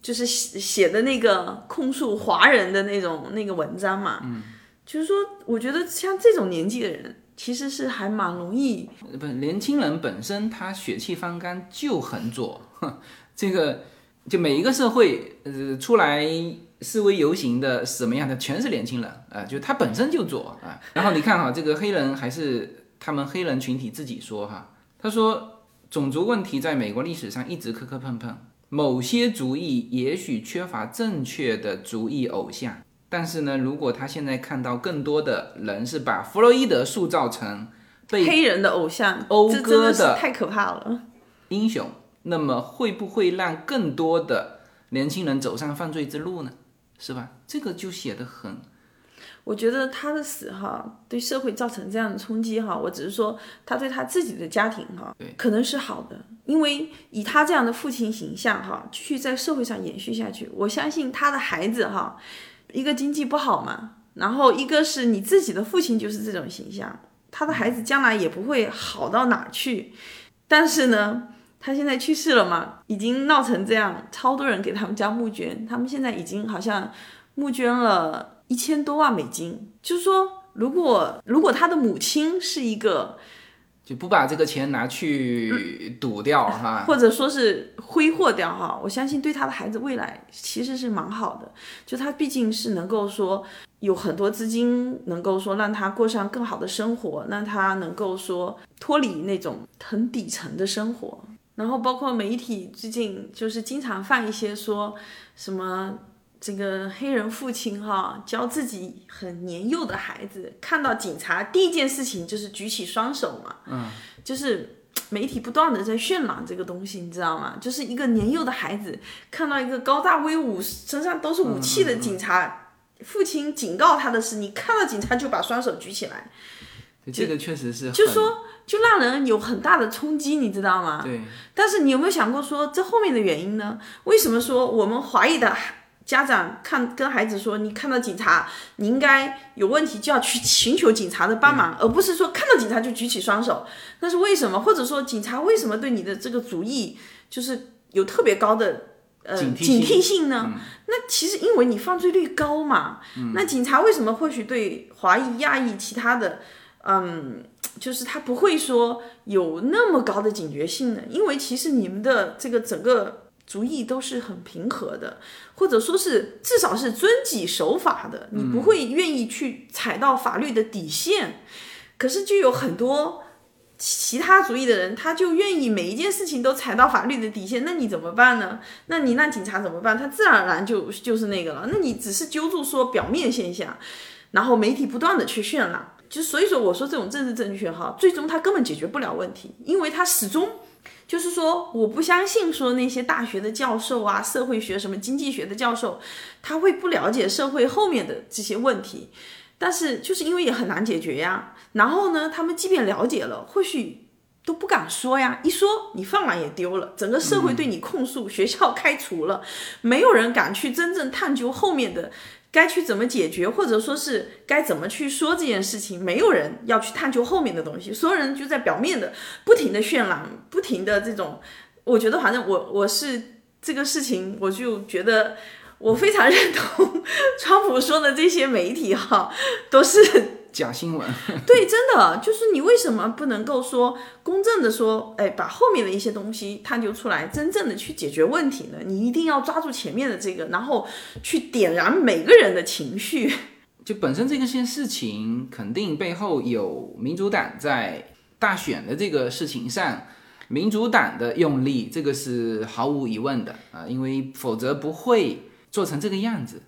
就是写写的那个控诉华人的那种那个文章嘛，嗯，就是说，我觉得像这种年纪的人，其实是还蛮容易，不，年轻人本身他血气方刚就很左，(laughs) 这个就每一个社会呃出来示威游行的什么样的，全是年轻人啊，就他本身就左啊。然后你看哈，这个黑人还是他们黑人群体自己说哈，他说种族问题在美国历史上一直磕磕碰碰。某些族裔也许缺乏正确的族裔偶像，但是呢，如果他现在看到更多的人是把弗洛伊德塑造成被黑人的偶像、讴歌的太可怕了英雄，那么会不会让更多的年轻人走上犯罪之路呢？是吧？这个就写的很。我觉得他的死哈，对社会造成这样的冲击哈，我只是说他对他自己的家庭哈，可能是好的，因为以他这样的父亲形象哈，继续在社会上延续下去，我相信他的孩子哈，一个经济不好嘛，然后一个是你自己的父亲就是这种形象，他的孩子将来也不会好到哪去，但是呢，他现在去世了嘛，已经闹成这样，超多人给他们家募捐，他们现在已经好像募捐了。一千多万美金，就是说，如果如果他的母亲是一个，就不把这个钱拿去赌掉哈，或者说是挥霍掉哈，我相信对他的孩子未来其实是蛮好的。就他毕竟是能够说有很多资金，能够说让他过上更好的生活，让他能够说脱离那种很底层的生活。然后包括媒体最近就是经常放一些说什么。这个黑人父亲哈教自己很年幼的孩子，看到警察第一件事情就是举起双手嘛，嗯，就是媒体不断的在渲染这个东西，你知道吗？就是一个年幼的孩子看到一个高大威武、身上都是武器的警察，父亲警告他的是：你看到警察就把双手举起来。这个确实是，就说就让人有很大的冲击，你知道吗？对。但是你有没有想过说这后面的原因呢？为什么说我们华裔的？家长看跟孩子说，你看到警察，你应该有问题就要去寻求警察的帮忙，而不是说看到警察就举起双手。那是为什么？或者说警察为什么对你的这个主意就是有特别高的呃警惕性呢？那其实因为你犯罪率高嘛。那警察为什么或许对华裔、亚裔其他的，嗯，就是他不会说有那么高的警觉性的？因为其实你们的这个整个。主意都是很平和的，或者说是至少是遵纪守法的，你不会愿意去踩到法律的底线。可是就有很多其他主义的人，他就愿意每一件事情都踩到法律的底线。那你怎么办呢？那你让警察怎么办？他自然而然就就是那个了。那你只是揪住说表面现象，然后媒体不断的去渲染，就所以说我说这种政治正确哈，最终他根本解决不了问题，因为他始终。就是说，我不相信说那些大学的教授啊，社会学什么经济学的教授，他会不了解社会后面的这些问题。但是就是因为也很难解决呀。然后呢，他们即便了解了，或许都不敢说呀，一说你饭碗也丢了，整个社会对你控诉，学校开除了，没有人敢去真正探究后面的该去怎么解决，或者说是该怎么去说这件事情，没有人要去探究后面的东西，所有人就在表面的不停的渲染，不停的这种，我觉得反正我我是这个事情，我就觉得我非常认同 (laughs) 川普说的这些媒体哈，都是。假新闻，(laughs) 对，真的就是你为什么不能够说公正的说，哎，把后面的一些东西探究出来，真正的去解决问题呢？你一定要抓住前面的这个，然后去点燃每个人的情绪。(laughs) 就本身这个件事情，肯定背后有民主党在大选的这个事情上，民主党的用力，这个是毫无疑问的啊，因为否则不会做成这个样子，哎。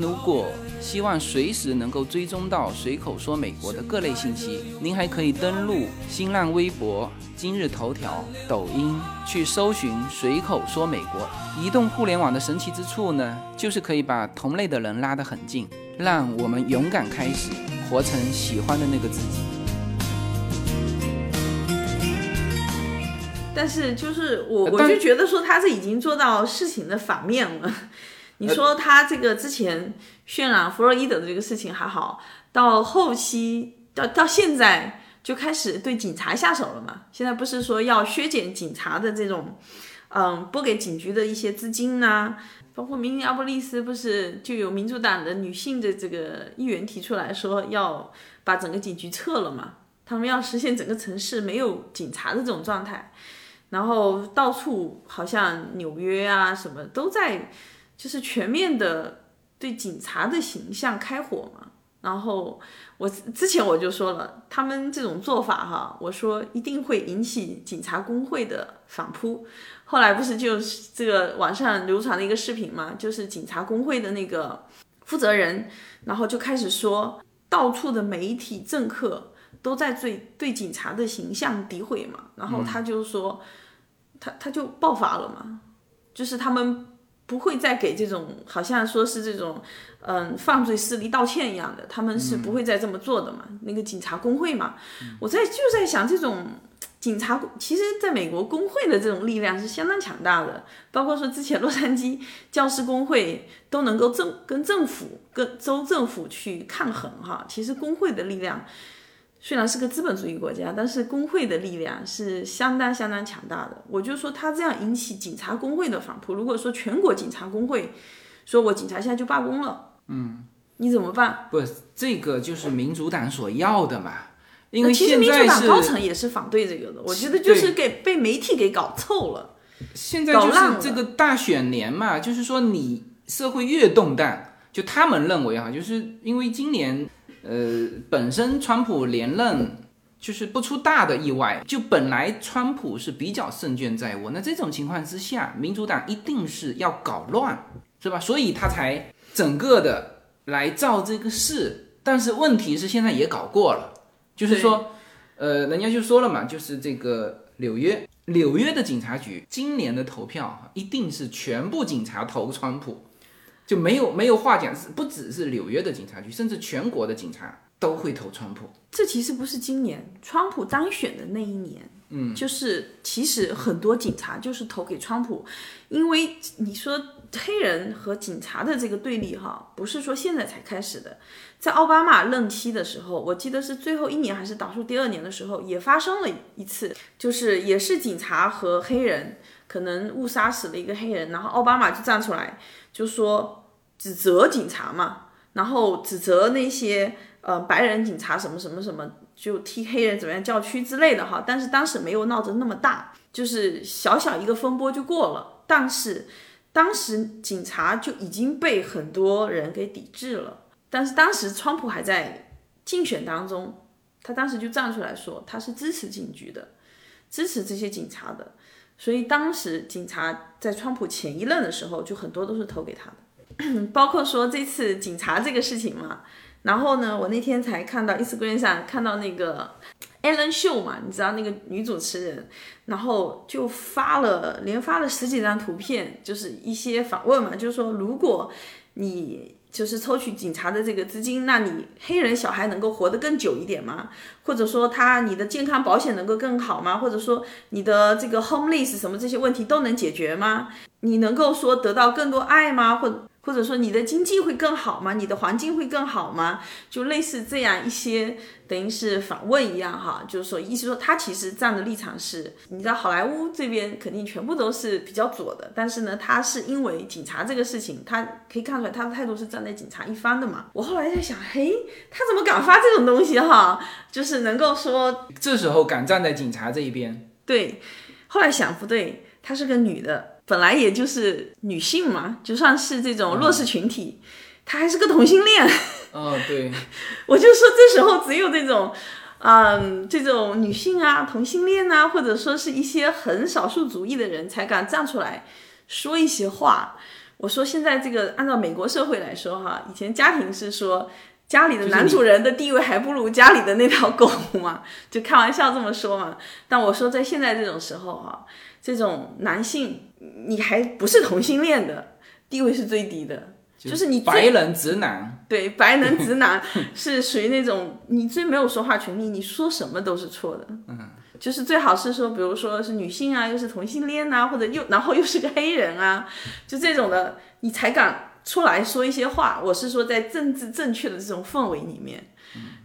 如果希望随时能够追踪到随口说美国的各类信息，您还可以登录新浪微博、今日头条、抖音去搜寻随口说美国。移动互联网的神奇之处呢，就是可以把同类的人拉得很近，让我们勇敢开始，活成喜欢的那个自己。但是就是我我就觉得说他是已经做到事情的反面了。你说他这个之前渲染弗洛伊德的这个事情还好，到后期到到现在就开始对警察下手了嘛？现在不是说要削减警察的这种，嗯，拨给警局的一些资金呐？包括明尼阿波利斯不是就有民主党的女性的这个议员提出来说要把整个警局撤了嘛？他们要实现整个城市没有警察的这种状态。然后到处好像纽约啊什么都在，就是全面的对警察的形象开火嘛。然后我之前我就说了，他们这种做法哈，我说一定会引起警察工会的反扑。后来不是就是这个网上流传了一个视频嘛，就是警察工会的那个负责人，然后就开始说，到处的媒体政客都在对对警察的形象诋毁嘛。然后他就说。他他就爆发了嘛，就是他们不会再给这种好像说是这种嗯犯罪势力道歉一样的，他们是不会再这么做的嘛。那个警察工会嘛，我在就在想，这种警察其实在美国工会的这种力量是相当强大的，包括说之前洛杉矶教师工会都能够政跟政府跟州政府去抗衡哈，其实工会的力量。虽然是个资本主义国家，但是工会的力量是相当相当强大的。我就说他这样引起警察工会的反扑。如果说全国警察工会说我警察现在就罢工了，嗯，你怎么办？不，这个就是民主党所要的嘛。因为其实民主党高层也是反对这个的。我觉得就是给被媒体给搞臭了。现在就是这个大选年嘛，就是说你社会越动荡，就他们认为哈，就是因为今年。呃，本身川普连任就是不出大的意外，就本来川普是比较胜券在握，那这种情况之下，民主党一定是要搞乱，是吧？所以他才整个的来造这个势。但是问题是现在也搞过了，就是说，呃，人家就说了嘛，就是这个纽约纽约的警察局今年的投票一定是全部警察投川普。就没有没有话讲，是不只是纽约的警察局，甚至全国的警察都会投川普。这其实不是今年川普当选的那一年，嗯，就是其实很多警察就是投给川普，因为你说黑人和警察的这个对立哈，不是说现在才开始的，在奥巴马任期的时候，我记得是最后一年还是倒数第二年的时候，也发生了一次，就是也是警察和黑人可能误杀死了一个黑人，然后奥巴马就站出来。就说指责警察嘛，然后指责那些呃白人警察什么什么什么，就替黑人怎么样叫屈之类的哈。但是当时没有闹得那么大，就是小小一个风波就过了。但是当时警察就已经被很多人给抵制了。但是当时川普还在竞选当中，他当时就站出来说他是支持警局的，支持这些警察的。所以当时警察在川普前一任的时候，就很多都是投给他的，(clears throat) 包括说这次警察这个事情嘛。然后呢，我那天才看到 Instagram 上看到那个 Ellen Show 嘛，你知道那个女主持人，然后就发了连发了十几张图片，就是一些访问嘛，就是说如果你。就是抽取警察的这个资金，那你黑人小孩能够活得更久一点吗？或者说他你的健康保险能够更好吗？或者说你的这个 homeless 什么这些问题都能解决吗？你能够说得到更多爱吗？或者或者说你的经济会更好吗？你的环境会更好吗？就类似这样一些，等于是反问一样哈，就是说，意思说他其实站的立场是，你知道好莱坞这边肯定全部都是比较左的，但是呢，他是因为警察这个事情，他可以看出来他的态度是站在警察一方的嘛。我后来在想，嘿，他怎么敢发这种东西哈？就是能够说这时候敢站在警察这一边，对。后来想不对，她是个女的。本来也就是女性嘛，就算是这种弱势群体，她还是个同性恋。(laughs) 哦，对，(laughs) 我就说这时候只有这种，嗯，这种女性啊，同性恋啊，或者说是一些很少数族裔的人才敢站出来说一些话。我说现在这个按照美国社会来说哈，以前家庭是说家里的男主人的地位还不如家里的那条狗嘛，(laughs) 就开玩笑这么说嘛。但我说在现在这种时候哈。这种男性，你还不是同性恋的 (laughs) 地位是最低的，就是你白人直男，对，白人直男 (laughs) 是属于那种你最没有说话权利，你说什么都是错的。嗯，就是最好是说，比如说是女性啊，又是同性恋啊，或者又然后又是个黑人啊，就这种的，你才敢出来说一些话。我是说，在政治正确的这种氛围里面，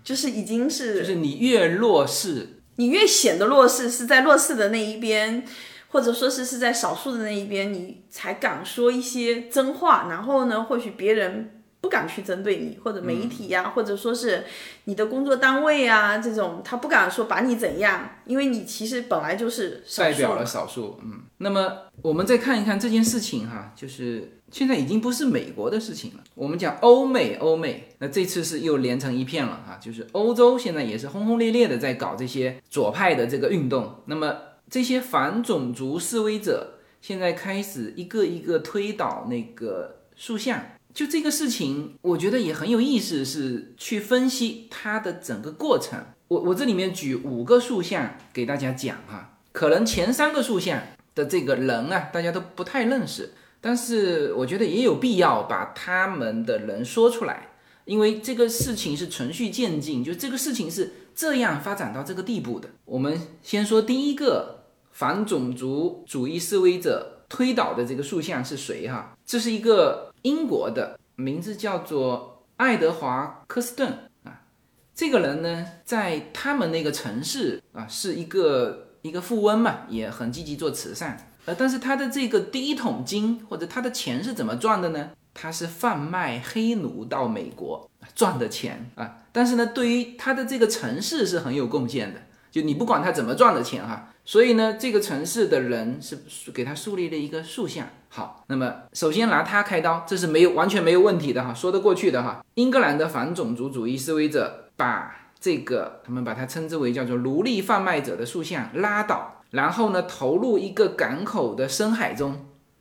就是已经是，就是你越弱势，你越显得弱势，是在弱势的那一边。或者说是是在少数的那一边，你才敢说一些真话，然后呢，或许别人不敢去针对你，或者媒体呀，或者说是你的工作单位啊，这种他不敢说把你怎样，因为你其实本来就是代表了少数。嗯，那么我们再看一看这件事情哈，就是现在已经不是美国的事情了，我们讲欧美，欧美，那这次是又连成一片了哈，就是欧洲现在也是轰轰烈烈的在搞这些左派的这个运动，那么。这些反种族示威者现在开始一个一个推倒那个塑像，就这个事情，我觉得也很有意思，是去分析它的整个过程。我我这里面举五个塑像给大家讲哈，可能前三个塑像的这个人啊，大家都不太认识，但是我觉得也有必要把他们的人说出来，因为这个事情是循序渐进，就这个事情是这样发展到这个地步的。我们先说第一个。反种族主义示威者推倒的这个塑像是谁？哈，这是一个英国的，名字叫做爱德华·科斯顿啊。这个人呢，在他们那个城市啊，是一个一个富翁嘛，也很积极做慈善。呃，但是他的这个第一桶金或者他的钱是怎么赚的呢？他是贩卖黑奴到美国赚的钱啊。但是呢，对于他的这个城市是很有贡献的。就你不管他怎么赚的钱哈。所以呢，这个城市的人是给他树立了一个塑像。好，那么首先拿他开刀，这是没有完全没有问题的哈，说得过去的哈。英格兰的反种族主义示威者把这个他们把它称之为叫做奴隶贩卖者的塑像拉倒，然后呢投入一个港口的深海中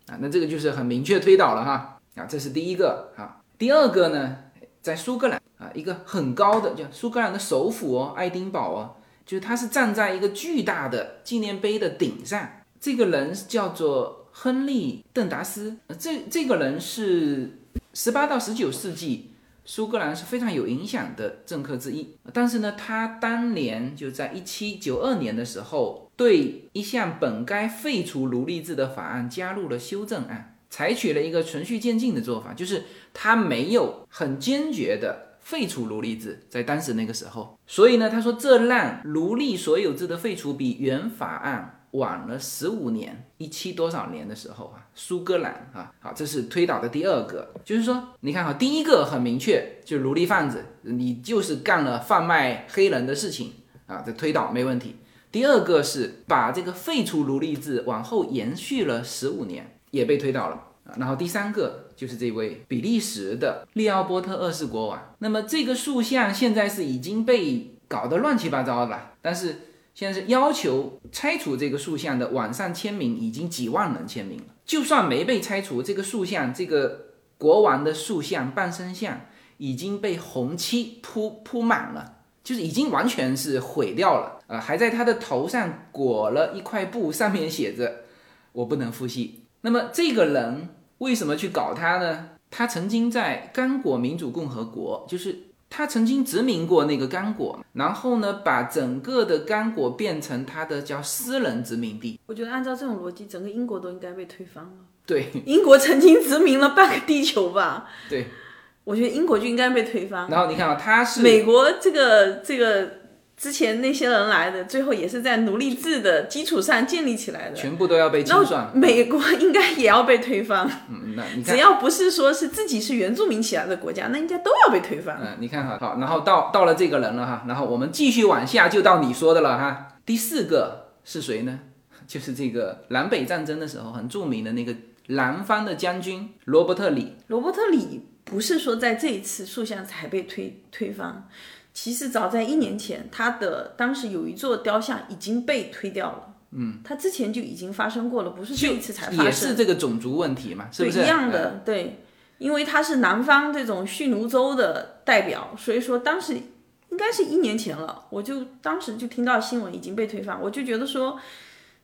啊，那这个就是很明确推倒了哈啊，这是第一个啊。第二个呢，在苏格兰啊，一个很高的叫苏格兰的首府哦，爱丁堡哦。就是他是站在一个巨大的纪念碑的顶上，这个人叫做亨利·邓达斯，这这个人是十八到十九世纪苏格兰是非常有影响的政客之一，但是呢，他当年就在一七九二年的时候，对一项本该废除奴隶制的法案加入了修正案，采取了一个循序渐进的做法，就是他没有很坚决的。废除奴隶制，在当时那个时候，所以呢，他说这让奴隶所有制的废除比原法案晚了十五年，一七多少年的时候啊，苏格兰啊，好，这是推倒的第二个，就是说，你看哈，第一个很明确，就奴隶贩子，你就是干了贩卖黑人的事情啊，这推倒没问题。第二个是把这个废除奴隶制往后延续了十五年，也被推倒了啊。然后第三个就是这位比利时的利奥波特二世国王。那么这个塑像现在是已经被搞得乱七八糟了，但是现在是要求拆除这个塑像的网上签名已经几万人签名了。就算没被拆除，这个塑像，这个国王的塑像半身像已经被红漆铺铺满了。就是已经完全是毁掉了，呃，还在他的头上裹了一块布，上面写着“我不能复吸”。那么这个人为什么去搞他呢？他曾经在刚果民主共和国，就是他曾经殖民过那个刚果，然后呢，把整个的刚果变成他的叫私人殖民地。我觉得按照这种逻辑，整个英国都应该被推翻了。对，英国曾经殖民了半个地球吧？对。我觉得英国就应该被推翻。然后你看啊，他是美国这个这个之前那些人来的，最后也是在奴隶制的基础上建立起来的，全部都要被清算。美国应该也要被推翻。嗯，那你看，只要不是说是自己是原住民起来的国家，那应该都要被推翻。嗯，你看哈，好，然后到到了这个人了哈，然后我们继续往下，就到你说的了哈。第四个是谁呢？(laughs) 就是这个南北战争的时候很著名的那个南方的将军罗伯特李。罗伯特李。不是说在这一次塑像才被推推翻，其实早在一年前，他的当时有一座雕像已经被推掉了。嗯，他之前就已经发生过了，不是这一次才发生。也是这个种族问题嘛，是不是？一样的，对，因为他是南方这种蓄奴州的代表，所以说当时应该是一年前了，我就当时就听到新闻已经被推翻，我就觉得说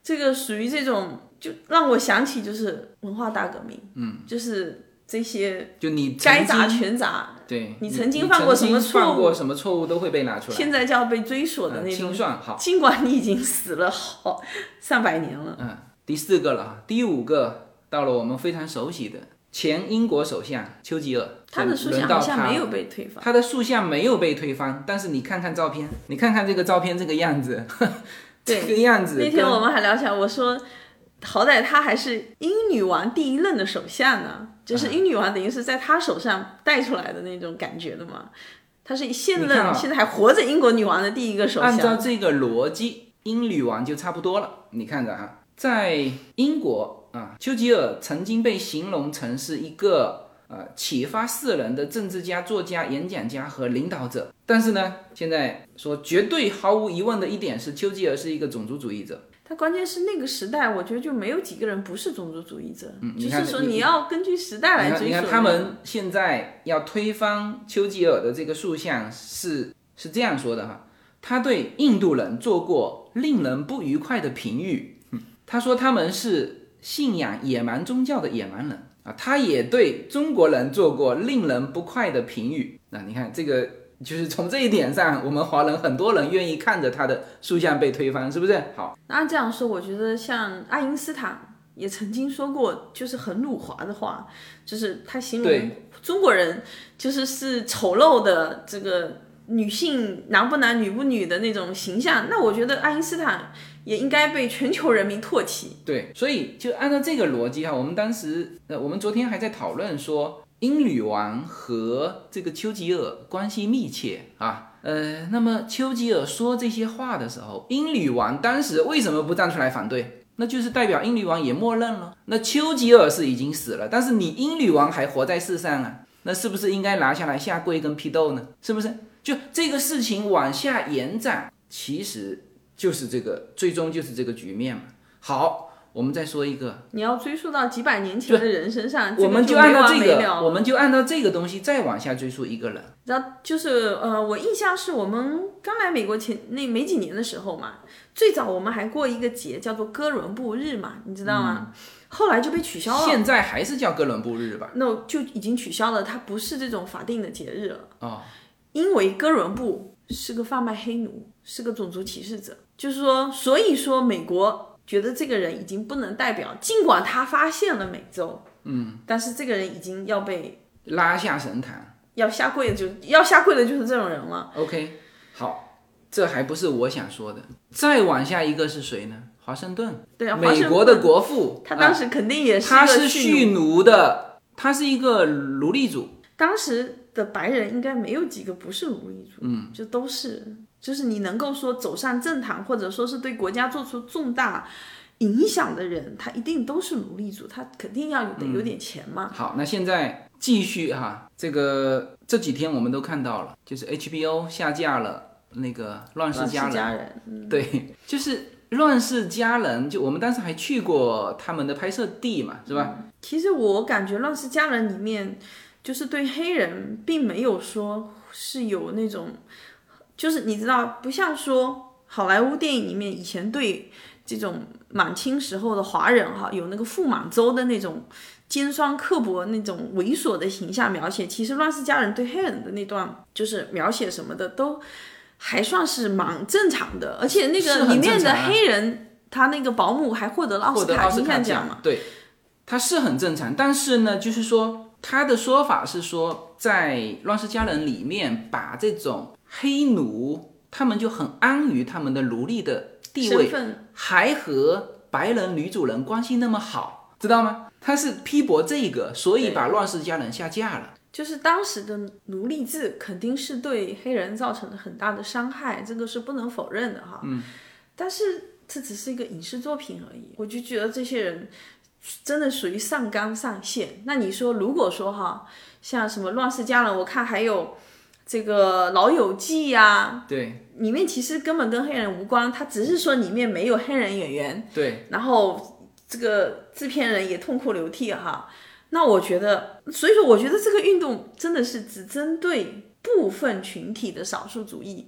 这个属于这种，就让我想起就是文化大革命，嗯，就是。这些就你该砸全砸，对你曾经犯过什么错误，犯过什么错误都会被拿出来，现在就要被追索的那种清算。好，(laughs) 尽管你已经死了好上百年了。嗯，第四个了，第五个到了我们非常熟悉的前英国首相丘吉尔，他的塑像好像没有被推翻，他的塑像没有被推翻，但是你看看照片，你看看这个照片这个样子，(laughs) 这个样子。那天我们还聊起来，我说。好歹他还是英女王第一任的首相呢，就是英女王等于是在他手上带出来的那种感觉的嘛。他是现任，现在还活着英国女王的第一个首相。按照这个逻辑，英女王就差不多了。你看着啊，在英国啊，丘吉尔曾经被形容成是一个呃启发世人的政治家、作家、演讲家和领导者。但是呢，现在说绝对毫无疑问的一点是，丘吉尔是一个种族主义者。他关键是那个时代，我觉得就没有几个人不是种族主义者。嗯，就是说你要根据时代来追溯。你看他们现在要推翻丘吉尔的这个塑像，是是这样说的哈。他对印度人做过令人不愉快的评语，他说他们是信仰野蛮宗教的野蛮人啊。他也对中国人做过令人不快的评语。那你看这个。就是从这一点上，我们华人很多人愿意看着他的塑像被推翻，是不是？好，那这样说，我觉得像爱因斯坦也曾经说过，就是很辱华的话，就是他形容中国人就是是丑陋的这个女性男不男女不女的那种形象。那我觉得爱因斯坦也应该被全球人民唾弃。对，所以就按照这个逻辑哈，我们当时呃，我们昨天还在讨论说。英女王和这个丘吉尔关系密切啊，呃，那么丘吉尔说这些话的时候，英女王当时为什么不站出来反对？那就是代表英女王也默认了。那丘吉尔是已经死了，但是你英女王还活在世上啊，那是不是应该拿下来下跪跟批斗呢？是不是？就这个事情往下延展，其实就是这个，最终就是这个局面嘛。好。我们再说一个，你要追溯到几百年前的人身上，我们就按照这个，我们就按照这个东西再往下追溯一个人。然后就是呃，我印象是我们刚来美国前那没几年的时候嘛，最早我们还过一个节叫做哥伦布日嘛，你知道吗？后来就被取消了。现在还是叫哥伦布日吧？那就已经取消了，它不是这种法定的节日了啊。因为哥伦布是个贩卖黑奴，是个种族歧视者，就是说，所以说美国。觉得这个人已经不能代表，尽管他发现了美洲，嗯，但是这个人已经要被拉下神坛，要下跪的就要下跪的就是这种人了。OK，好，这还不是我想说的。再往下一个是谁呢？华盛顿，对啊，美国的国父，他当啊时肯定也是他是蓄。奴的，他是一个奴隶主。当时的白人应该没有几个不是奴隶主，嗯，就都是，就是你能够说走上政坛，或者说是对国家做出重大影响的人，他一定都是奴隶主，他肯定要有得有点钱嘛。好，那现在继续哈，这个这几天我们都看到了，就是 HBO 下架了那个《乱世佳人》佳人，嗯，对，就是《乱世佳人》，就我们当时还去过他们的拍摄地嘛，是吧？其实我感觉《乱世佳人》里面，就是对黑人并没有说是有那种，就是你知道，不像说好莱坞电影里面以前对这种满清时候的华人哈，有那个傅满洲的那种尖酸刻薄、那种猥琐的形象描写。其实《乱世佳人》对黑人的那段就是描写什么的都还算是蛮正常的，而且那个里面的黑人，他那个保姆还获得了奥斯卡获得奥斯卡金像奖嘛。对，他是很正常，但是呢，就是说他的说法是说，在《乱世佳人》里面把这种黑奴，他们就很安于他们的奴隶的地位，还和白人女主人关系那么好，知道吗？他是批驳这个，所以把《乱世佳人》下架了。就是当时的奴隶制肯定是对黑人造成了很大的伤害，这个是不能否认的哈。嗯，但是这只是一个影视作品而已，我就觉得这些人真的属于上纲上线。那你说，如果说哈，像什么《乱世佳人》，我看还有这个《老友记》呀，对里面其实根本跟黑人无关，他只是说里面没有黑人演员，对，然后这个制片人也痛哭流涕哈。那我觉得，所以说我觉得这个运动真的是只针对部分群体的少数主义，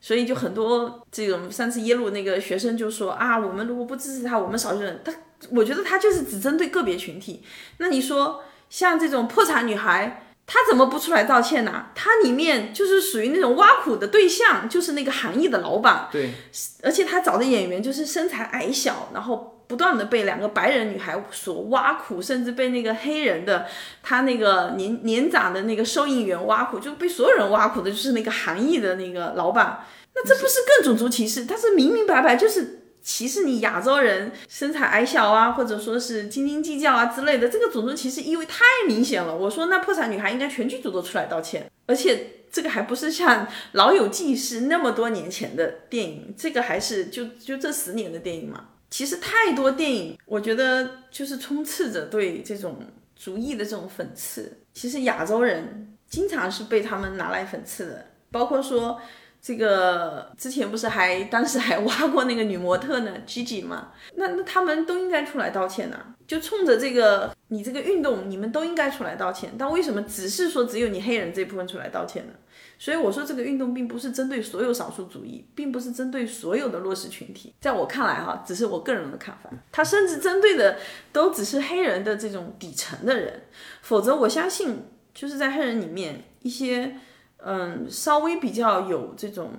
所以就很多这种上次耶鲁那个学生就说啊，我们如果不支持他，我们少数人，他我觉得他就是只针对个别群体。那你说像这种破产女孩。她怎么不出来道歉呢？他里面就是属于那种挖苦的对象，就是那个韩裔的老板，对，而且他找的演员就是身材矮小，然后不断的被两个白人女孩所挖苦，甚至被那个黑人的他那个年年长的那个收银员挖苦，就被所有人挖苦的就是那个韩裔的那个老板。那这不是更种族歧视？他是明明白白就是歧视你亚洲人身材矮小啊，或者说是斤斤计较啊之类的。这个种族歧视意味太明显了。我说那破产女孩应该全剧组都出来道歉，而且。这个还不是像《老友记》是那么多年前的电影，这个还是就就这十年的电影嘛。其实太多电影，我觉得就是充斥着对这种族裔的这种讽刺。其实亚洲人经常是被他们拿来讽刺的，包括说这个之前不是还当时还挖过那个女模特呢，(laughs) Gigi 嘛，那那他们都应该出来道歉呐、就冲着这个你这个运动，你们都应该出来道歉。但为什么只是说只有你黑人这部分出来道歉呢？所以我说这个运动并不是针对所有少数主义，并不是针对所有的弱势群体。在我看来哈，只是我个人的看法，它甚至针对的都只是黑人的这种底层的人。否则我相信就是在黑人里面一些嗯稍微比较有这种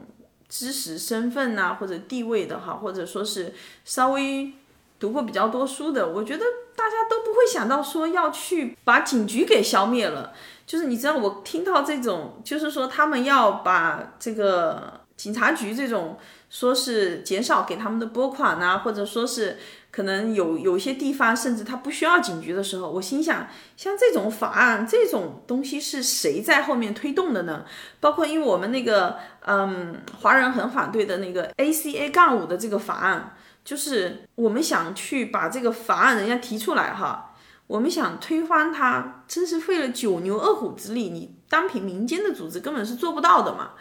知识身份呐、或者地位的哈，或者说是稍微读过比较多书的，我觉得大家都不会想到说要去把警局给消灭了。就是你知道，我听到这种，就是说他们要把这个警察局这种说是减少给他们的拨款啊，或者说是可能有有些地方甚至他不需要警局的时候，我心想，像这种法案这种东西是谁在后面推动的呢？包括因为我们那个嗯华人很反对的那个 ACA 杠五的这个法案，就是我们想去把这个法案人家提出来哈。我们想推翻它，真是费了九牛二虎之力。你单凭民间的组织根本是做不到的嘛。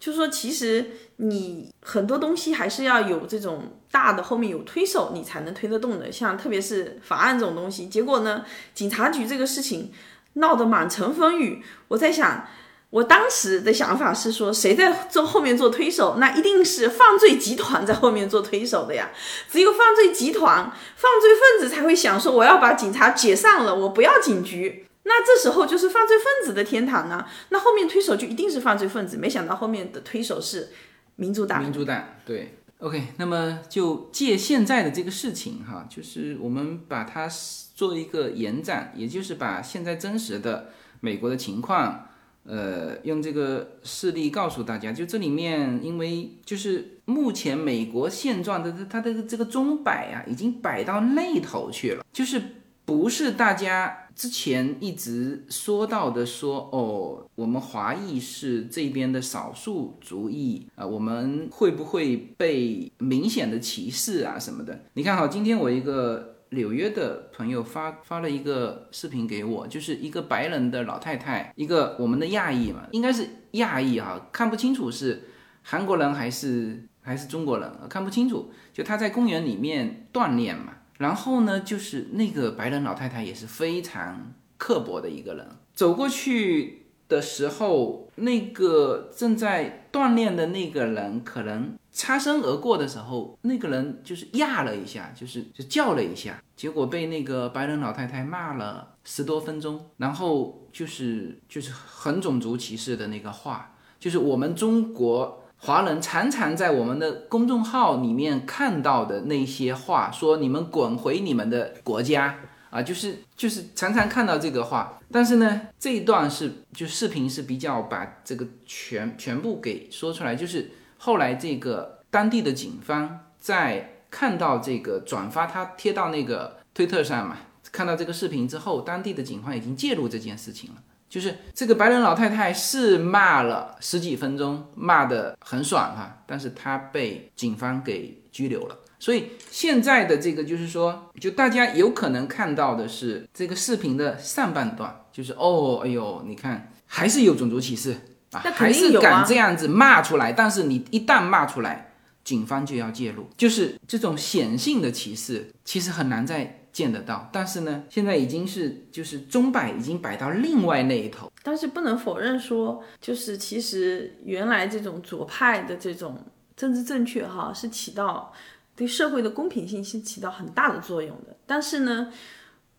就是说其实你很多东西还是要有这种大的后面有推手，你才能推得动的。像特别是法案这种东西，结果呢，警察局这个事情闹得满城风雨。我在想。我当时的想法是说，谁在做后面做推手，那一定是犯罪集团在后面做推手的呀。只有犯罪集团、犯罪分子才会想说，我要把警察解散了，我不要警局。那这时候就是犯罪分子的天堂啊。那后面推手就一定是犯罪分子。没想到后面的推手是民主党。民主党对。OK，那么就借现在的这个事情哈，就是我们把它做一个延展，也就是把现在真实的美国的情况。呃，用这个事例告诉大家，就这里面，因为就是目前美国现状的它的这个钟摆啊，已经摆到那头去了，就是不是大家之前一直说到的说哦，我们华裔是这边的少数族裔啊，我们会不会被明显的歧视啊什么的？你看哈，今天我一个。纽约的朋友发发了一个视频给我，就是一个白人的老太太，一个我们的亚裔嘛，应该是亚裔哈，看不清楚是韩国人还是还是中国人，看不清楚。就他在公园里面锻炼嘛，然后呢，就是那个白人老太太也是非常刻薄的一个人，走过去的时候，那个正在锻炼的那个人可能。擦身而过的时候，那个人就是压了一下，就是就叫了一下，结果被那个白人老太太骂了十多分钟，然后就是就是很种族歧视的那个话，就是我们中国华人常常在我们的公众号里面看到的那些话，说你们滚回你们的国家啊，就是就是常常看到这个话，但是呢，这一段是就视频是比较把这个全全部给说出来，就是。后来，这个当地的警方在看到这个转发他贴到那个推特上嘛，看到这个视频之后，当地的警方已经介入这件事情了。就是这个白人老太太是骂了十几分钟，骂得很爽哈，但是她被警方给拘留了。所以现在的这个就是说，就大家有可能看到的是这个视频的上半段，就是哦，哎呦，你看还是有种族歧视。啊，还是敢这样子骂出来，但是你一旦骂出来，警方就要介入，就是这种显性的歧视，其实很难再见得到。但是呢，现在已经是就是钟摆已经摆到另外那一头。但是不能否认说，就是其实原来这种左派的这种政治正确哈，是起到对社会的公平性是起到很大的作用的。但是呢。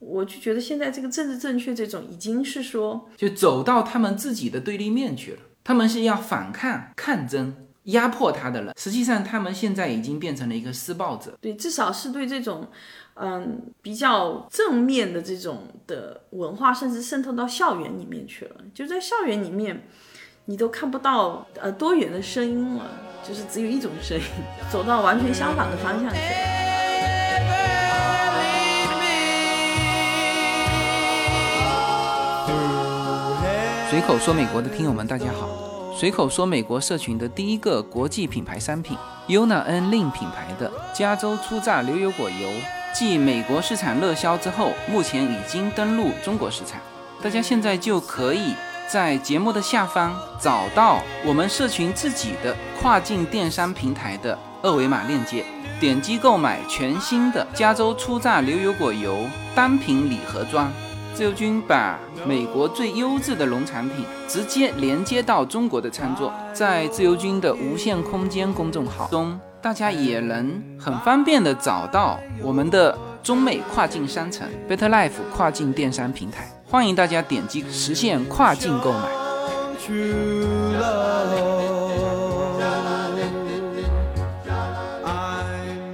我就觉得现在这个政治正确这种已经是说，就走到他们自己的对立面去了。他们是要反抗、抗争、压迫他的人。实际上，他们现在已经变成了一个施暴者。对，至少是对这种，嗯，比较正面的这种的文化，甚至渗透到校园里面去了。就在校园里面，你都看不到呃多元的声音了，就是只有一种声音，走到完全相反的方向去了。随口说美国的听友们，大家好！随口说美国社群的第一个国际品牌商品 Yuna N Lin 品牌的加州初榨牛油果油，继美国市场热销之后，目前已经登陆中国市场。大家现在就可以在节目的下方找到我们社群自己的跨境电商平台的二维码链接，点击购买全新的加州初榨牛油果油单品礼盒装。自由军把美国最优质的农产品直接连接到中国的餐桌，在自由军的无限空间公众号中，大家也能很方便的找到我们的中美跨境商城 Better Life 跨境电商平台，欢迎大家点击实现跨境购买。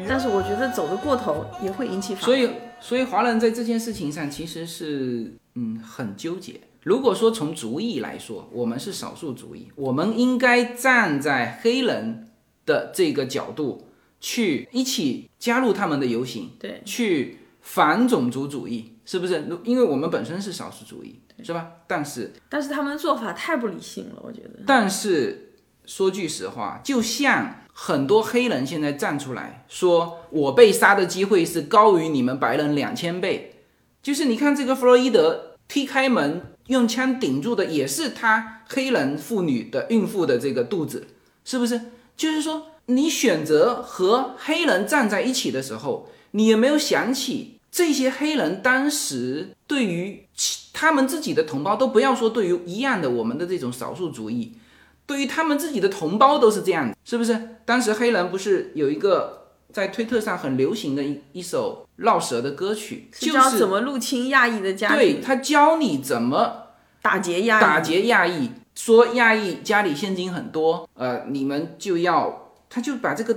但是我觉得走的过头也会引起反所以。所以华人在这件事情上其实是嗯很纠结。如果说从族裔来说，我们是少数族裔，我们应该站在黑人的这个角度去一起加入他们的游行，对，去反种族主义，是不是？因为我们本身是少数主义，是吧？但是但是他们的做法太不理性了，我觉得。但是说句实话，就像。很多黑人现在站出来说，我被杀的机会是高于你们白人两千倍。就是你看这个弗洛伊德踢开门用枪顶住的，也是他黑人妇女的孕妇的这个肚子，是不是？就是说，你选择和黑人站在一起的时候，你有没有想起这些黑人当时对于他们自己的同胞，都不要说对于一样的我们的这种少数主义。对于他们自己的同胞都是这样，是不是？当时黑人不是有一个在推特上很流行的一一首绕舌的歌曲，就是怎么入侵亚裔的家庭？对他教你怎么打劫亚打劫亚裔，说亚裔家里现金很多，呃，你们就要，他就把这个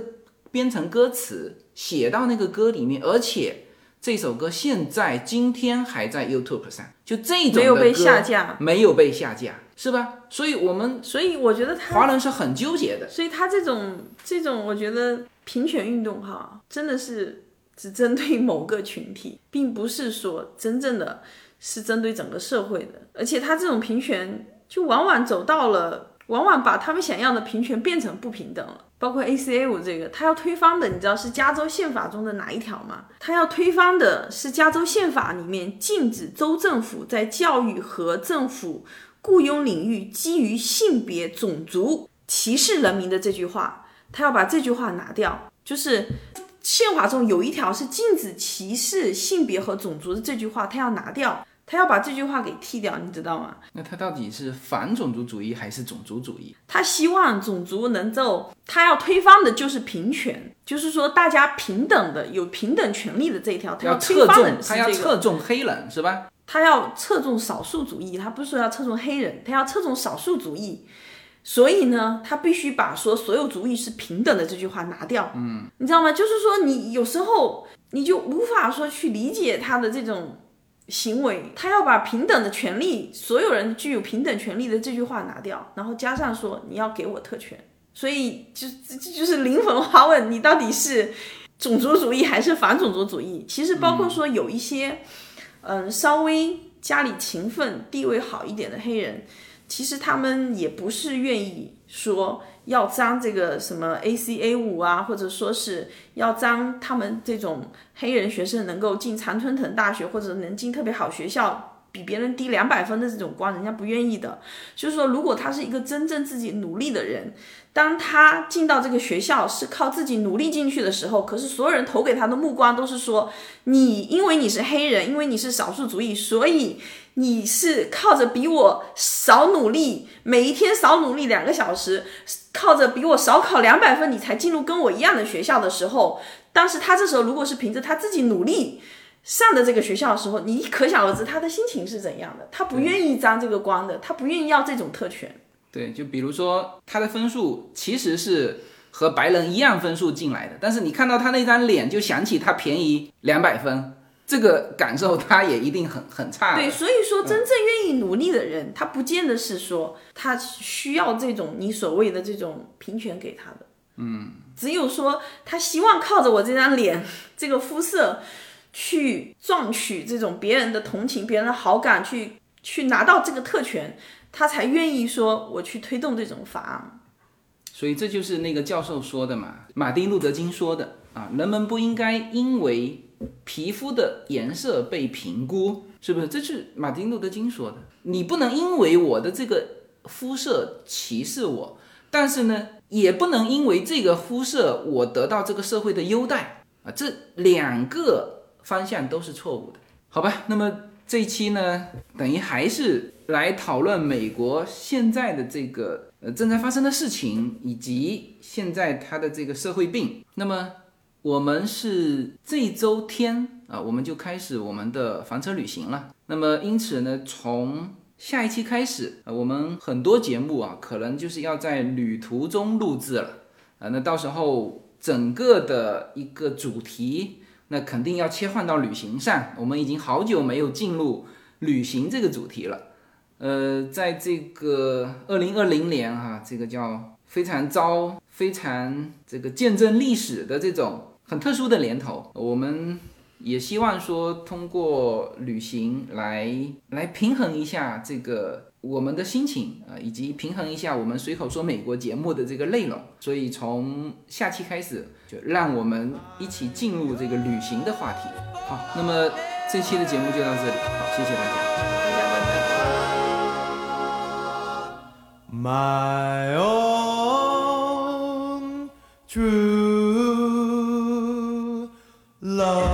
编成歌词写到那个歌里面，而且这首歌现在今天还在 YouTube 上，就这种没有被下架，没有被下架。是吧？所以我们所以我觉得他华人是很纠结的。所以他这种这种，我觉得平权运动哈，真的是只针对某个群体，并不是说真正的是针对整个社会的。而且他这种平权，就往往走到了，往往把他们想要的平权变成不平等了。包括 ACA 五这个，他要推翻的，你知道是加州宪法中的哪一条吗？他要推翻的是加州宪法里面禁止州政府在教育和政府雇佣领域基于性别、种族歧视人民的这句话，他要把这句话拿掉。就是宪法中有一条是禁止歧视性别和种族的这句话，他要拿掉。他要把这句话给剃掉，你知道吗？那他到底是反种族主义还是种族主义？他希望种族能够，他要推翻的就是平权，就是说大家平等的、有平等权利的这一条。他要侧重，他要侧重黑人是吧？他要侧重少数主义，他不是说要侧重黑人，他要侧重少数主义。所以呢，他必须把说所有主义是平等的这句话拿掉。嗯，你知道吗？就是说你有时候你就无法说去理解他的这种。行为，他要把平等的权利，所有人具有平等权利的这句话拿掉，然后加上说你要给我特权，所以就这就是灵魂拷问，你到底是种族主义还是反种族主义？其实包括说有一些，嗯，稍微家里勤奋、地位好一点的黑人，其实他们也不是愿意说。要将这个什么 ACA 五啊，或者说是要将他们这种黑人学生能够进常春藤大学，或者能进特别好学校，比别人低两百分的这种光，人家不愿意的。就是说，如果他是一个真正自己努力的人，当他进到这个学校是靠自己努力进去的时候，可是所有人投给他的目光都是说，你因为你是黑人，因为你是少数族裔，所以。你是靠着比我少努力，每一天少努力两个小时，靠着比我少考两百分，你才进入跟我一样的学校的时候，当时他这时候如果是凭着他自己努力上的这个学校的时候，你可想而知他的心情是怎样的。他不愿意沾这个光的，他不愿意要这种特权。对，就比如说他的分数其实是和白人一样分数进来的，但是你看到他那张脸，就想起他便宜两百分。这个感受他也一定很很差。对，所以说真正愿意努力的人，他不见得是说他需要这种你所谓的这种平权给他的。嗯，只有说他希望靠着我这张脸、(laughs) 这个肤色去赚取这种别人的同情、别人的好感，去去拿到这个特权，他才愿意说我去推动这种法案。所以这就是那个教授说的嘛，马丁路德金说的啊，人们不应该因为。皮肤的颜色被评估，是不是？这是马丁路德金说的。你不能因为我的这个肤色歧视我，但是呢，也不能因为这个肤色我得到这个社会的优待啊。这两个方向都是错误的，好吧？那么这一期呢，等于还是来讨论美国现在的这个呃正在发生的事情，以及现在它的这个社会病。那么。我们是这周天啊，我们就开始我们的房车旅行了。那么因此呢，从下一期开始啊，我们很多节目啊，可能就是要在旅途中录制了啊。那到时候整个的一个主题，那肯定要切换到旅行上。我们已经好久没有进入旅行这个主题了。呃，在这个二零二零年哈，这个叫非常糟、非常这个见证历史的这种。很特殊的年头，我们也希望说通过旅行来来平衡一下这个我们的心情啊，以及平衡一下我们随口说美国节目的这个内容。所以从下期开始，就让我们一起进入这个旅行的话题。好，那么这期的节目就到这里，好，谢谢大家，大家拜拜。My own true. love.